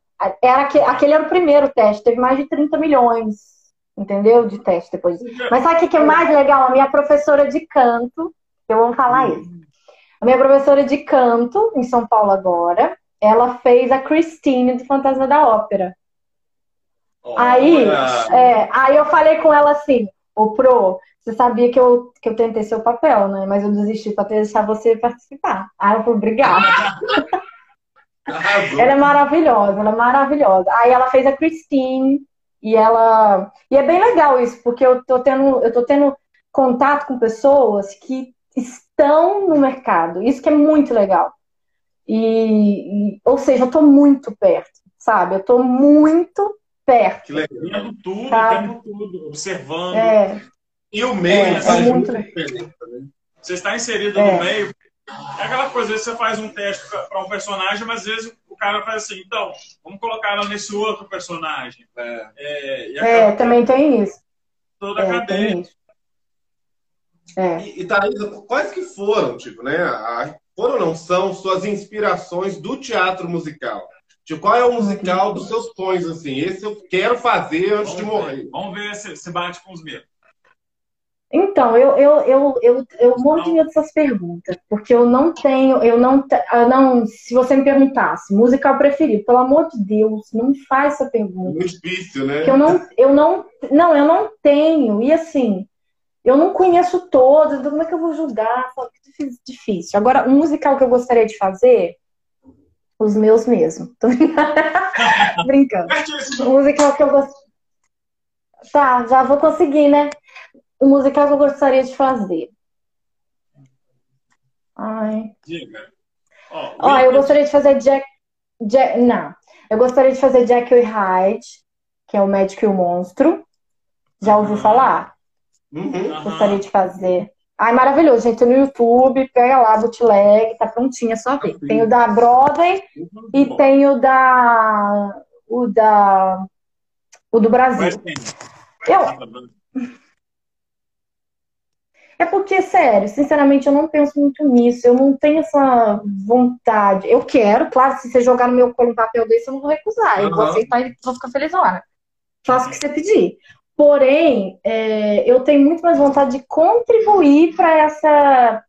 Era, aquele era o primeiro teste, teve mais de 30 milhões entendeu? De teste depois. Mas sabe o que é mais legal? A minha professora de canto, eu vou falar isso. A minha professora de canto, em São Paulo agora, ela fez a Christine do Fantasma da Ópera. Aí, é, aí eu falei com ela assim, ô Pro, você sabia que eu, que eu tentei seu papel, né? Mas eu desisti para deixar você participar. Aí eu falei, obrigada. ela é maravilhosa, ela é maravilhosa. Aí ela fez a Christine, e ela. E é bem legal isso, porque eu tô tendo, eu tô tendo contato com pessoas que estão no mercado. Isso que é muito legal. E, e ou seja, eu estou muito perto, sabe? Eu estou muito perto. Vendo tudo, sabe? tudo, observando. É. E o meio, É, né? é muito Você está inserido É. no meio. É aquela coisa, às vezes você faz um teste para um personagem, mas às vezes o cara faz assim, então, vamos colocar ela nesse outro personagem. É. É, e É, também tem isso. toda a É, cadeia. tem isso. É. E, e Thaís, quais que foram, tipo, né? a- foram ou não são suas inspirações do teatro musical? Tipo, qual é o musical dos seus sonhos, assim? Esse eu quero fazer antes de Vamos morrer. ver, vamos ver se, se bate com os meus. Então, eu, eu, eu, eu, eu morro de medo dessas perguntas, porque eu não tenho, eu não, te- eu não, se você me perguntasse, musical preferido, pelo amor de Deus, não me faz essa pergunta. Muito difícil, né? que eu não, eu não, não, eu não tenho. E assim, eu não conheço todos, então como é que eu vou julgar? Que difícil. Agora, um musical que eu gostaria de fazer, os meus mesmo. Tô brincando. Um musical que eu gosto. Tá, já vou conseguir, né? Um musical que eu gostaria de fazer. Ai. Diga. Ó, Ó, eu gostaria de fazer Jack, Jack. Não. Eu gostaria de fazer Jack e Hyde, que é o médico e o monstro. Já ouviu falar? Uhum. Aham. Gostaria de fazer. Ai, maravilhoso, gente. No YouTube, pega lá, bootleg, tá prontinho, é só ver. Tem o da Broadway e tem o da. O da. O do Brasil. Mas tem. Eu, é porque, sério, sinceramente, eu não penso muito nisso. Eu não tenho essa vontade. Eu quero, claro, se você jogar no meu colo um papel desse, eu não vou recusar. Eu vou aceitar e vou ficar feliz hora. Faço o que você pedir. Porém, é, eu tenho muito mais vontade de contribuir para essa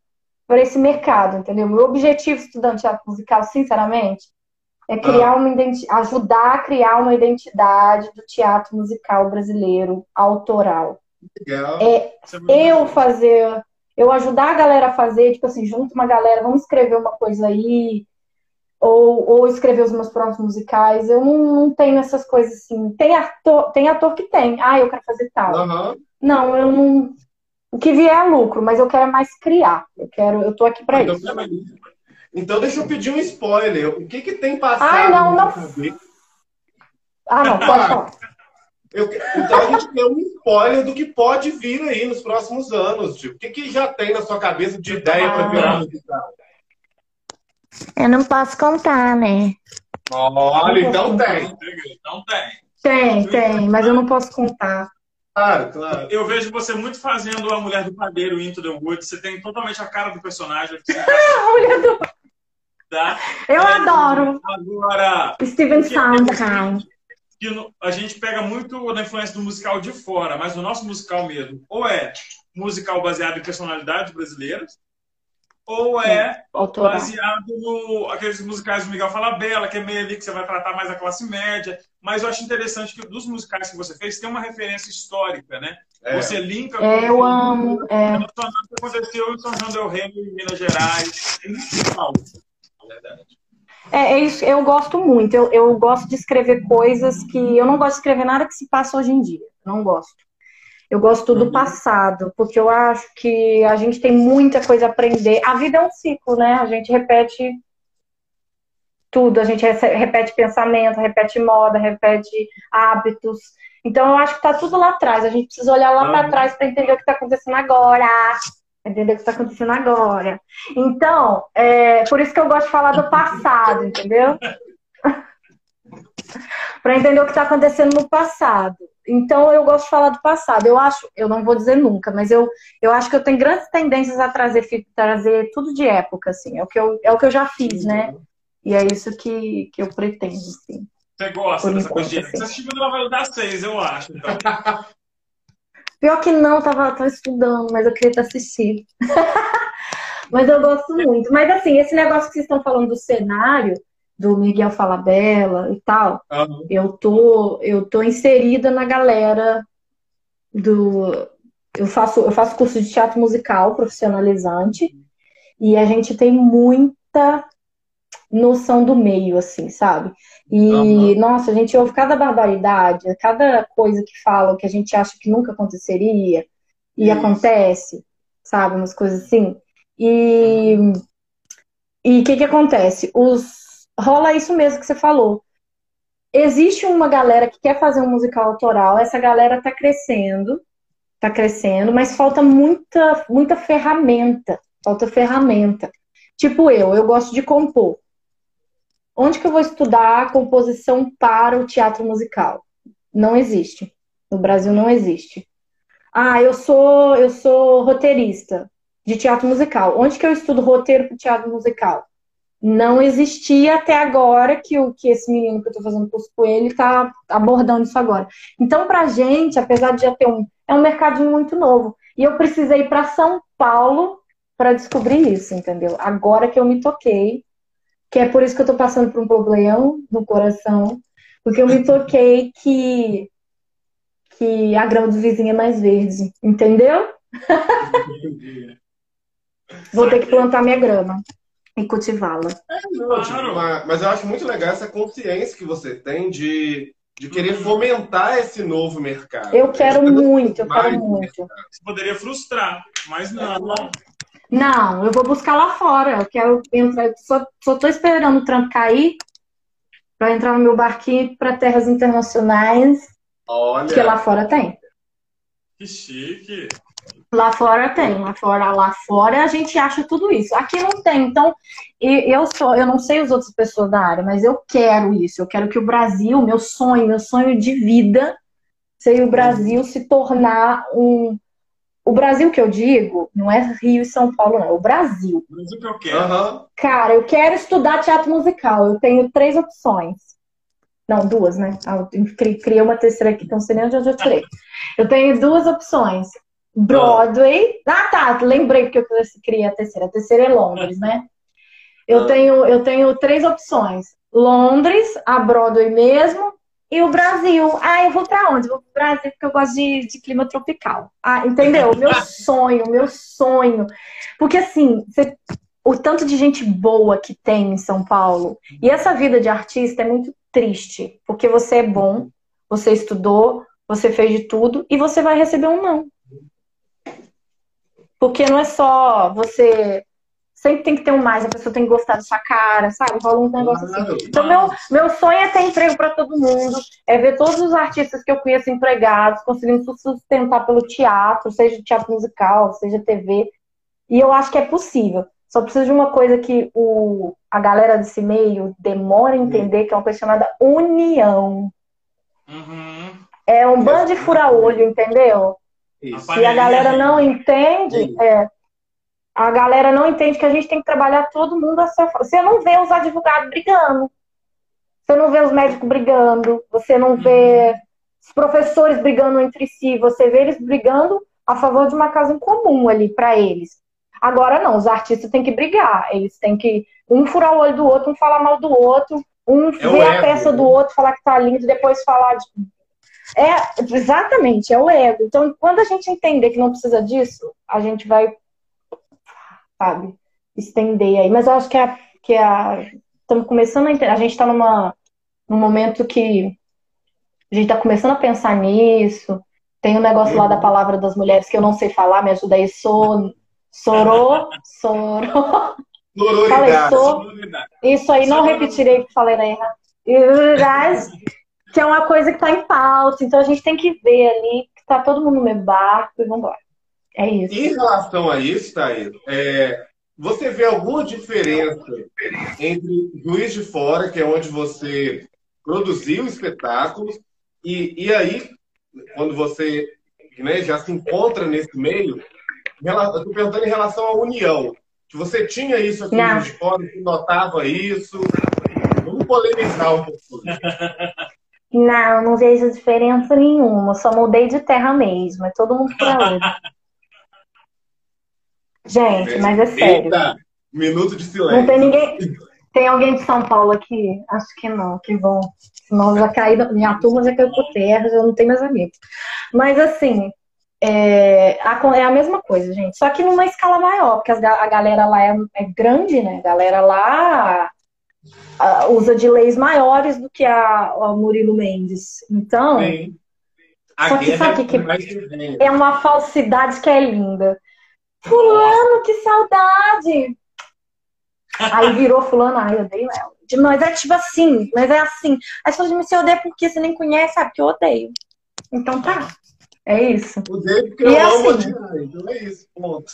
para esse mercado, entendeu? Meu objetivo estudando teatro musical, sinceramente, é criar uma identi- ajudar a criar uma identidade do teatro musical brasileiro autoral. Legal. É, é eu fazer, eu ajudar a galera a fazer, tipo assim, junto uma galera, vamos escrever uma coisa aí, ou, ou escrever os meus próprios musicais. Eu não, não tenho essas coisas assim. Tem ator, tem ator que tem, ah, eu quero fazer tal. Aham. Não, eu não. O que vier é lucro, mas eu quero mais criar. Eu quero, eu tô aqui pra Então, isso. Então, deixa eu pedir um spoiler. O que que tem passado Ai, não, não. cabeça? Ah, não, pode falar. Eu Então, a gente tem um spoiler do que pode vir aí nos próximos anos. Tipo, o que, que já tem na sua cabeça de ideia para Ah. virar musical? Eu não posso contar, né? Olha, então tem. Então tem. Tem, tem, mas eu não posso contar. Claro, claro. Eu vejo você muito fazendo a mulher do padeiro Into the Woods. Você tem totalmente a cara do personagem. Você tá? Eu adoro Agora, Steven Sondheim. que a gente pega muito da influência do musical de fora, mas o nosso musical mesmo, ou é musical baseado em personalidades brasileiras, ou é Autoral. baseado no aqueles musicais do Miguel Falabella, que é meio ali que você vai tratar mais a classe média. Mas eu acho interessante que dos musicais que você fez tem uma referência histórica, né? É. Você linka É, eu amo. É. ao que aconteceu em São João del Rei, em Minas Gerais. Verdade. É, é isso, eu gosto muito. Eu, eu gosto de escrever coisas que. Eu não gosto de escrever nada que se passa hoje em dia. Não gosto. Eu gosto do passado, porque eu acho que a gente tem muita coisa a aprender. A vida é um ciclo, né? A gente repete tudo. A gente repete pensamento, repete moda, repete hábitos. Então eu acho que tá tudo lá atrás. A gente precisa olhar lá para Uhum. trás para entender o que está acontecendo agora. Entender o que está acontecendo agora. Então, é por isso que eu gosto de falar do passado, entendeu? para entender o que está acontecendo no passado. Então, eu gosto de falar do passado. Eu acho, eu não vou dizer nunca, mas eu, eu acho que eu tenho grandes tendências a trazer, trazer tudo de época, assim. É o que eu, é o que eu já fiz, né? E é isso que, que eu pretendo, assim. Você gosta dessa coisa de. sim. Você assistiu novela das seis, eu acho. Então. Pior que não, tava, tava estudando, mas eu queria assistir. mas eu gosto muito. Mas assim, esse negócio que vocês estão falando do cenário, do Miguel Falabella e tal, eu tô, eu tô inserida na galera do. Eu faço, eu faço curso de teatro musical profissionalizante e a gente tem muita noção do meio, assim, sabe? E, nossa, a gente ouve cada barbaridade, cada coisa que falam que a gente acha que nunca aconteceria e Isso. acontece, sabe? Umas coisas assim. E e o que que acontece? Os rola isso mesmo que você falou. Existe uma galera que quer fazer um musical autoral, essa galera tá crescendo, tá crescendo, mas falta muita muita ferramenta, falta ferramenta. Tipo eu, eu gosto de compor. Onde que eu vou estudar composição para o teatro musical? Não existe. No Brasil não existe. Ah, eu sou eu sou roteirista de teatro musical. Onde que eu estudo roteiro para teatro musical? Não existia até agora que o que esse menino que eu estou fazendo curso com ele está abordando isso agora. Então, para a gente, apesar de já ter um, é um mercadinho muito novo. E eu precisei ir para São Paulo para descobrir isso, entendeu? Agora que eu me toquei que é por isso que eu tô passando por um problema no coração, porque eu me toquei que que a grama do vizinho é mais verde, entendeu? Vou ter que plantar minha grama e cultivá-la. É, mas eu acho muito legal essa consciência que você tem de, de querer uhum. fomentar esse novo mercado. Eu quero muito, eu quero muito. Você poderia frustrar, mas não. Não, eu vou buscar lá fora. Eu quero entrar. Só, só tô esperando o Trump cair para entrar no meu barquinho para terras internacionais. Olha. Que lá fora tem. Que chique. Lá fora tem, lá fora, lá fora a gente acha tudo isso. Aqui não tem. Então, eu sou, eu não sei as outras pessoas da área, mas eu quero isso. Eu quero que o Brasil, meu sonho, meu sonho de vida, seja o Brasil se tornar um o Brasil que eu digo não é Rio e São Paulo, não. É o Brasil. O Brasil que eu quero. Uhum. Cara, eu quero estudar teatro musical. Eu tenho três opções. Não, duas, né? Ah, eu criei uma terceira aqui, então não sei nem onde eu tirei. Eu tenho duas opções. Broadway. Ah, tá. Lembrei que eu criei a terceira. A terceira é Londres, né? Eu, ah. tenho, eu tenho três opções. Londres, a Broadway mesmo, e o Brasil, ah, eu vou para onde? Vou para o Brasil porque eu gosto de, de clima tropical. Ah, entendeu? Meu sonho, meu sonho. Porque assim, você, o tanto de gente boa que tem em São Paulo, e essa vida de artista é muito triste, porque você é bom, você estudou, você fez de tudo e você vai receber um não. Porque não é só você sempre tem que ter um mais, a pessoa tem que gostar da sua cara, sabe? Rola um negócio assim. Então, meu, meu sonho é ter emprego para todo mundo, é ver todos os artistas que eu conheço empregados, conseguindo se sustentar pelo teatro, seja teatro musical, seja TV. E eu acho que é possível. Só precisa de uma coisa que o, a galera desse meio demora a entender, que é uma coisa chamada união. Uhum. É um bando de fura-olho, entendeu? Isso. E a galera não entende. É, a galera não entende que a gente tem que trabalhar todo mundo a sua Você não vê os advogados brigando. Você não vê os médicos brigando. Você não vê os professores brigando entre si. Você vê eles brigando a favor de uma causa em comum ali para eles. Agora não, os artistas têm que brigar. Eles têm que um furar o olho do outro, um falar mal do outro, um é ver a peça do outro, falar que tá lindo, depois falar de é, exatamente, é o ego. Então, quando a gente entender que não precisa disso, a gente vai sabe? Estender aí. Mas eu acho que a. Que a estamos começando a entender. A gente está numa num momento que a gente está começando a pensar nisso. Tem um negócio lá da palavra das mulheres que eu não sei falar, me ajuda aí. Sou, sorou, sorou. Falei, sou. Isso aí, não repetirei que falei na errada. Que é uma coisa que está em pauta. Então a gente tem que ver ali que está todo mundo no meu barco e vamos embora. É isso. Em relação a isso, Thaís, é, você vê alguma diferença entre Juiz de Fora, que é onde você produziu espetáculos, e, e aí, quando você né, já se encontra nesse meio, eu estou perguntando em relação à união. Que você tinha isso aqui em Juiz de Fora, que notava isso. Vamos polemizar um pouco. Não, não vejo diferença nenhuma. Só mudei de terra mesmo. É todo mundo para Gente, mas é sério. Eita, minuto de silêncio. Não tem ninguém. Tem alguém de São Paulo aqui? Acho que não, que bom. Senão já caí, minha turma já caiu por terra, já não tem mais amigos. Mas assim, é a, é a mesma coisa, gente. Só que numa escala maior, porque a galera lá é, é grande, né? A galera lá a, usa de leis maiores do que a, a Murilo Mendes. Então. Sim. Só que sabe que, que é uma falsidade que é linda. Fulano, que saudade! Aí virou fulano, ai, eu odeio ela. Mas é tipo assim, mas é assim. Aí você fala, você odeia porque você nem conhece, sabe que eu odeio. Então tá. É isso. Odeio porque e eu assim, amo odiar, então é isso, ponto.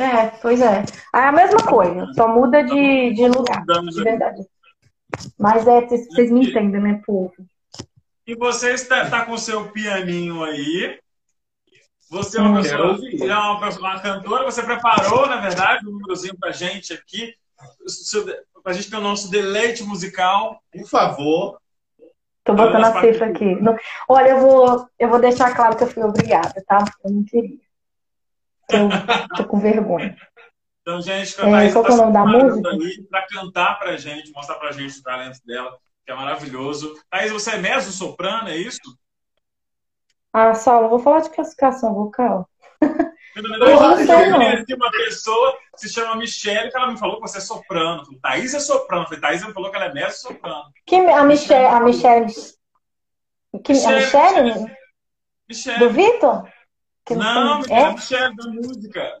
É, pois é. É a mesma coisa, só muda de, de lugar, de verdade. Mas é, vocês me entendem, né, povo? E você está, está com o seu pianinho aí. Você é uma, pessoa, é uma, uma cantora, você preparou, na verdade, um númerozinho pra gente aqui, pra gente ter o nosso deleite musical. Por favor. Tô botando a cifra aqui. Olha, eu vou, eu vou deixar claro que eu fui obrigada, tá? Eu não queria. Eu tô com vergonha. Então, gente, é, qual é o nome da música? Para cantar pra gente, mostrar pra gente o talento dela, que é maravilhoso. Thaís, você é meso soprano, é isso? Ah, Saulo, vou falar de classificação vocal. Eu não sei, não. uma pessoa que se chama Michelle, que ela me falou que você é soprano. Thaís é soprano. Falei, Thaís me falou que ela é meso soprano. Que, a Michelle. A Michelle. Que, Michelle, a Michelle? Michelle. Do Vitor? Não, é? a Michelle da música.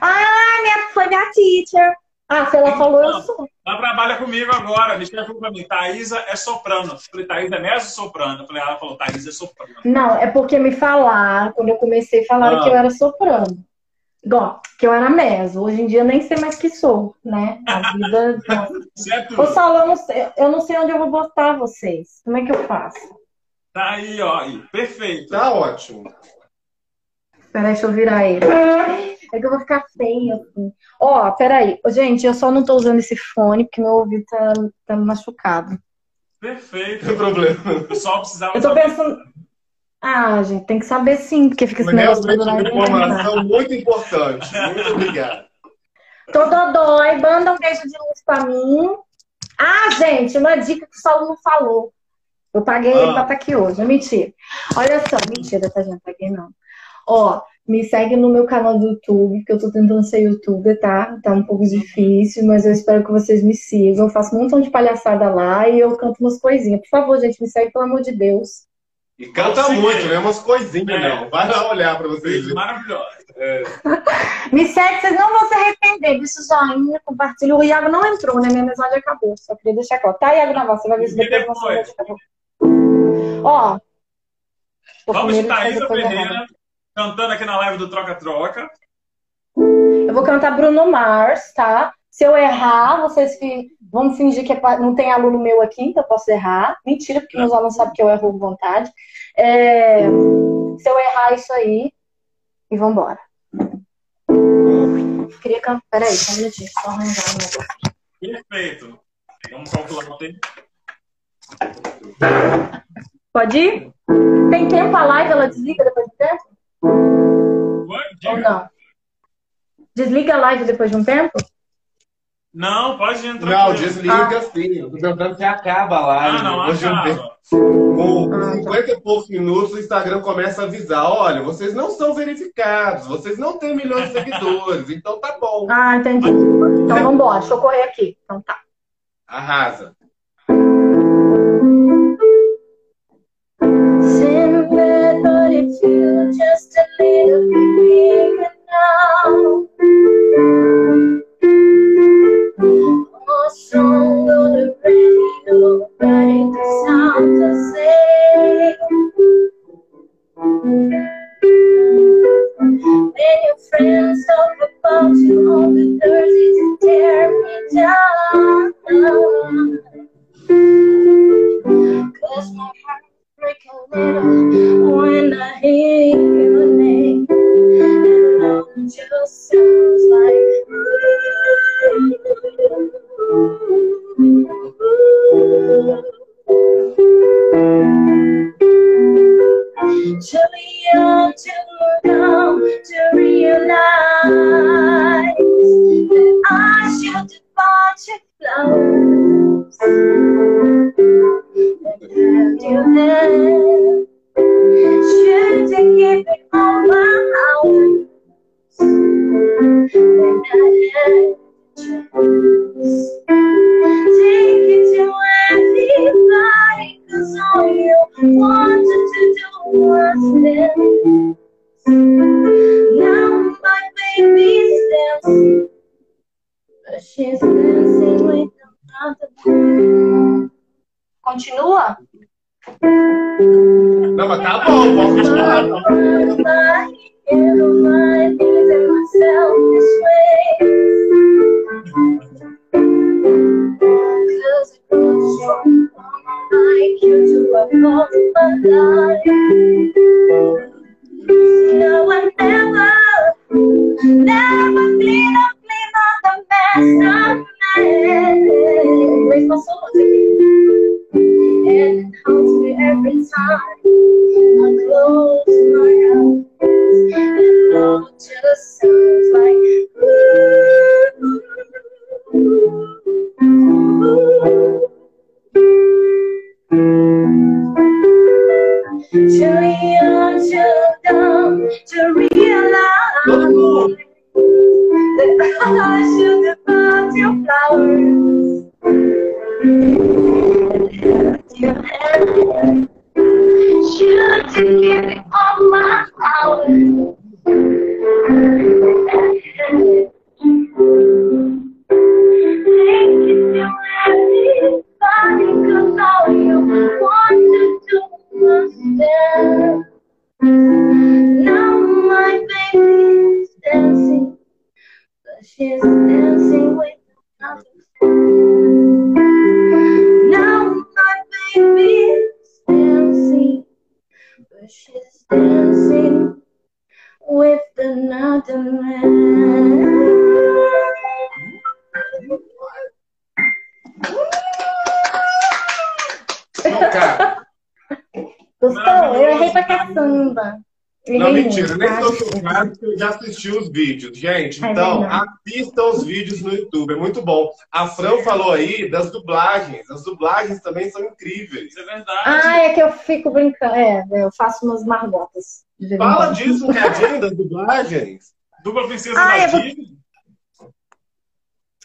Ah, minha, foi minha teacher. Ah, se ela então, falou, eu sou. Ela trabalha comigo agora. Michelle falou pra mim, Thaisa é soprano. Eu falei, Thaisa é mesmo soprano. Eu falei, ela falou, Thaisa é soprano. Não, é porque me falaram, quando eu comecei, falaram ah. que eu era soprano. Igual, que eu era meso. Hoje em dia eu nem sei mais que sou, né? A vida. certo. Ô, Saulo, eu não, sei, eu não sei onde eu vou botar vocês. Como é que eu faço? Tá aí, ó. Aí. Perfeito. Tá ótimo. Peraí, deixa eu virar ele. É que eu vou ficar feia, assim. Ó, peraí. Gente, eu só não tô usando esse fone porque meu ouvido tá, tá machucado. Perfeito. Não tem problema. Pessoal precisava Eu tô pensando... Ah, gente, tem que saber sim, porque fica esse negócio todo lá. informação muito importante. Muito obrigado. Tô dodói, manda um beijo de luz pra mim. Ah, gente, uma dica que o Saulo não falou. Eu paguei ah. ele pra estar tá aqui hoje. É mentira. Olha só, mentira, tá, gente? Paguei não. Ó, me segue no meu canal do YouTube, que eu tô tentando ser youtuber, tá? Tá um pouco difícil, mas eu espero que vocês me sigam. Eu faço um montão de palhaçada lá e eu canto umas coisinhas. Por favor, gente, me segue, pelo amor de Deus. E canta muito, né? Umas coisinhas, é. não. Vai lá olhar pra vocês. Maravilhoso. É. me segue, vocês não vão se arrepender. Deixa o joinha, compartilha. O Iago não entrou, né? Minha mensagem acabou. Só queria deixar claro. Tá, Iago, na voz. Você vai ver se depois, depois. você vai Ó. Vamos de Thaisa Ferreira cantando aqui na live do Troca Troca. Eu vou cantar Bruno Mars, tá? Se eu errar, vocês vão fingir que é... não tem aluno meu aqui, então eu posso errar. Mentira, porque meus alunos sabem que eu erro com vontade. É... Se eu errar isso aí, e vambora. Queria cantar. Peraí, só um minutinho, só arranjar um negócio. Perfeito. Vamos calcular o tempo. Pode ir? Tem tempo a live, ela desliga depois do tempo? Ou não? Desliga a live depois de um tempo? Não, pode entrar. Não, desliga ah. sim. Eu tô perguntando se acaba a live. Ah, não, acaba. Com 50 e poucos minutos, o Instagram começa a avisar: olha, vocês não são verificados, vocês não têm milhões de seguidores, então tá bom. Ah, entendi. Então vambora, deixa eu correr aqui. Então tá. Arrasa. Just a little bit bigger now. More song on the radio, writing the sound to say. When your friends talk about you on the tear me down. Cause my heart break a little when I hear your name. And love just sounds like Ooh, Too young to come to realize power eu já assisti os vídeos. Gente, É então, verdade. assistam os vídeos no YouTube, é muito bom. A Fran falou aí das dublagens. As dublagens também são incríveis. Isso é verdade. Ah, é que eu fico brincando. É, eu faço umas margotas. Fala disso, Cadinho, das dublagens. Dupla princesa Ah, da eu vou- Disney.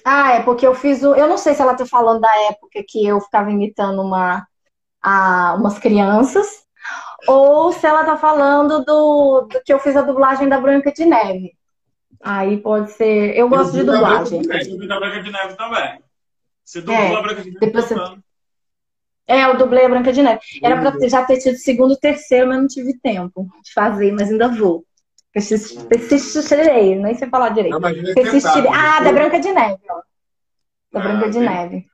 Ah, é porque eu fiz o. Eu não sei se ela tá falando da época que eu ficava imitando uma, a, umas crianças, ou se ela tá falando do, do que eu fiz a dublagem da Branca de Neve. Aí pode ser. Eu gosto de dublagem. de Neve. Eu vi da Branca de Neve também. Você É, dublou a Branca de Neve depois você-. É, eu dublei a Branca de Neve. Era pra ter- já ter tido segundo e terceiro, mas não tive tempo de fazer, mas ainda vou. Persist- Persistirei, nem sei falar direito. É Persistirei. Ah, da Branca de Neve, ó. Da Ah, Branca de. Neve.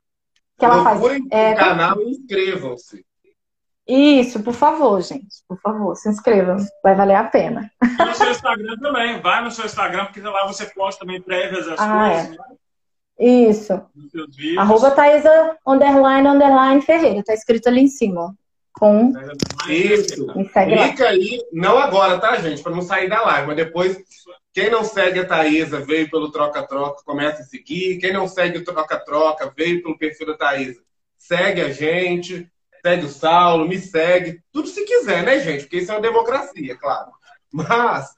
Que ela faz. É, canal e inscrevam-se. Isso, por favor, gente. Por favor, se inscrevam. Vai valer a pena. E no seu Instagram também. Vai no seu Instagram, porque lá você posta também prévias as Ah, coisas, né? Isso. Arroba Thaisa underline, underline Ferreira. Tá escrito ali em cima. ó. Com. Isso. Me lá. Clica aí, não agora, tá, gente? Pra não sair da live, mas depois, quem não segue a Thaisa, veio pelo Troca-Troca, começa a seguir. Quem não segue o Troca-Troca, veio pelo perfil da Thaisa, segue a gente, segue o Saulo, me segue. Tudo se quiser, né, gente? Porque isso é uma democracia, claro. Mas.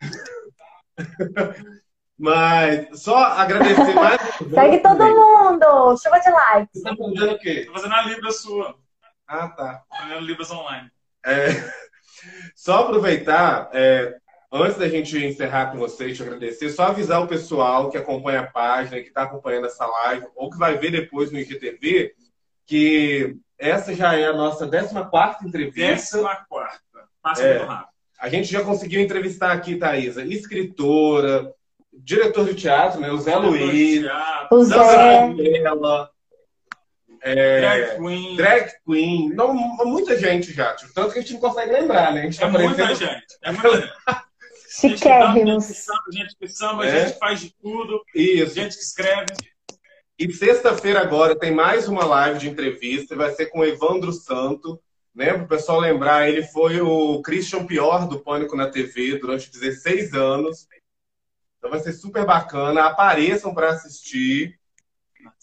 Mas só agradecer mais. Segue todo gente. mundo. Chuva de likes. Você tá fazendo o quê? Tô fazendo a Libra sua. Ah, tá. Fazendo Libras online. É, só aproveitar, é, antes da gente encerrar com vocês, te agradecer, só avisar o pessoal que acompanha a página, que está acompanhando essa live, ou que vai ver depois no IGTV, que essa já é a nossa 14 entrevista. Décima quarta. Passa É. muito rápido. A gente já conseguiu entrevistar aqui, Thaisa, escritora, diretor de teatro, né, o Zé Luiz, Teatro, O Zé. é, Drag Queen. drag queen, não, muita gente já, tipo, tanto que a gente não consegue lembrar, né? A gente É tá muita parecendo gente. É muita gente. Gente que dança, Chiquérrimos. Gente que samba, gente que samba, É. gente que faz de tudo, Isso. gente que escreve. E sexta-feira agora tem mais uma live de entrevista, vai ser com o Evandro Santo, né? Para o pessoal lembrar, ele foi o Christian Pior do Pânico na TV durante 16 anos. Então vai ser super bacana. Apareçam para assistir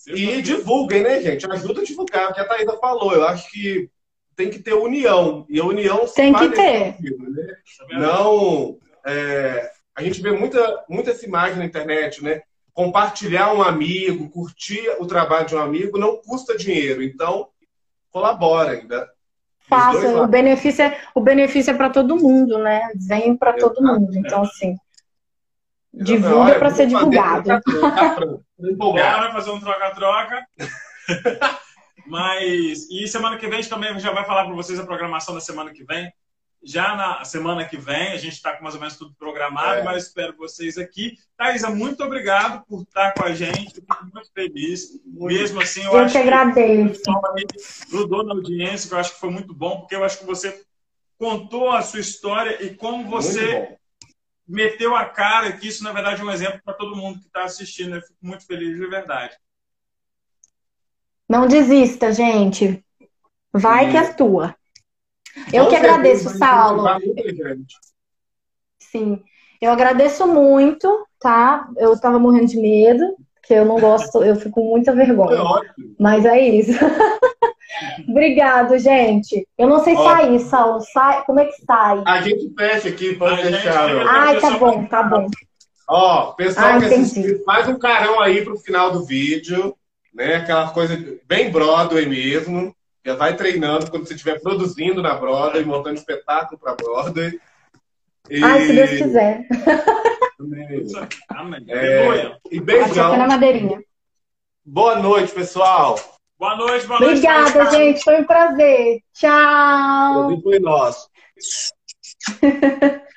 e divulguem, né, gente? Ajuda a divulgar, o que a Thaisa falou. Eu acho que tem que ter união. E a união se Tem que ter. sentido, né? Não. é, a gente vê muita, muita essa imagem na internet, né? Compartilhar um amigo, curtir o trabalho de um amigo não custa dinheiro. Então, colaborem. Né? Dos Faça. O benefício é, o benefício é para todo mundo, né? Vem para todo mundo. Então, assim, divulga para ser divulgado. Ela vai fazer um troca-troca. Mas, e semana que vem a gente também já vai falar para vocês a programação da semana que vem. Já na semana que vem, a gente está com mais ou menos tudo programado, é. mas espero vocês aqui. Thaisa, muito obrigado por estar com a gente. Fico muito feliz. Mesmo assim, eu, eu acho que agradeço. que grudou na audiência, que eu acho que foi muito bom, porque eu acho que você contou a sua história e como você meteu a cara, que isso, na verdade, é um exemplo para todo mundo que está assistindo. Eu fico muito feliz de verdade. Não desista, gente. Vai Sim. que é tua. Eu Com que agradeço, Saulo. Sim. Eu agradeço muito, tá? Eu estava morrendo de medo, que eu não gosto, eu fico com muita vergonha. Mas é isso. Obrigado, gente. Eu não sei sair, Saulo. Sai... Como é que sai? A gente fecha aqui, pode a deixar. Ai, tá bom, tá bom. Ó, pessoal ah, que assistiu, faz um carão aí pro final do vídeo, né? Aquela coisa bem Broadway mesmo. Já vai treinando quando você estiver produzindo na Broadway, montando espetáculo para Broadway. E... Ai, se Deus quiser. Amém. É... E beijão. na madeirinha. Boa noite, pessoal. Boa noite, boa noite. Obrigada, gente. Foi um prazer. Tchau. Foi nosso.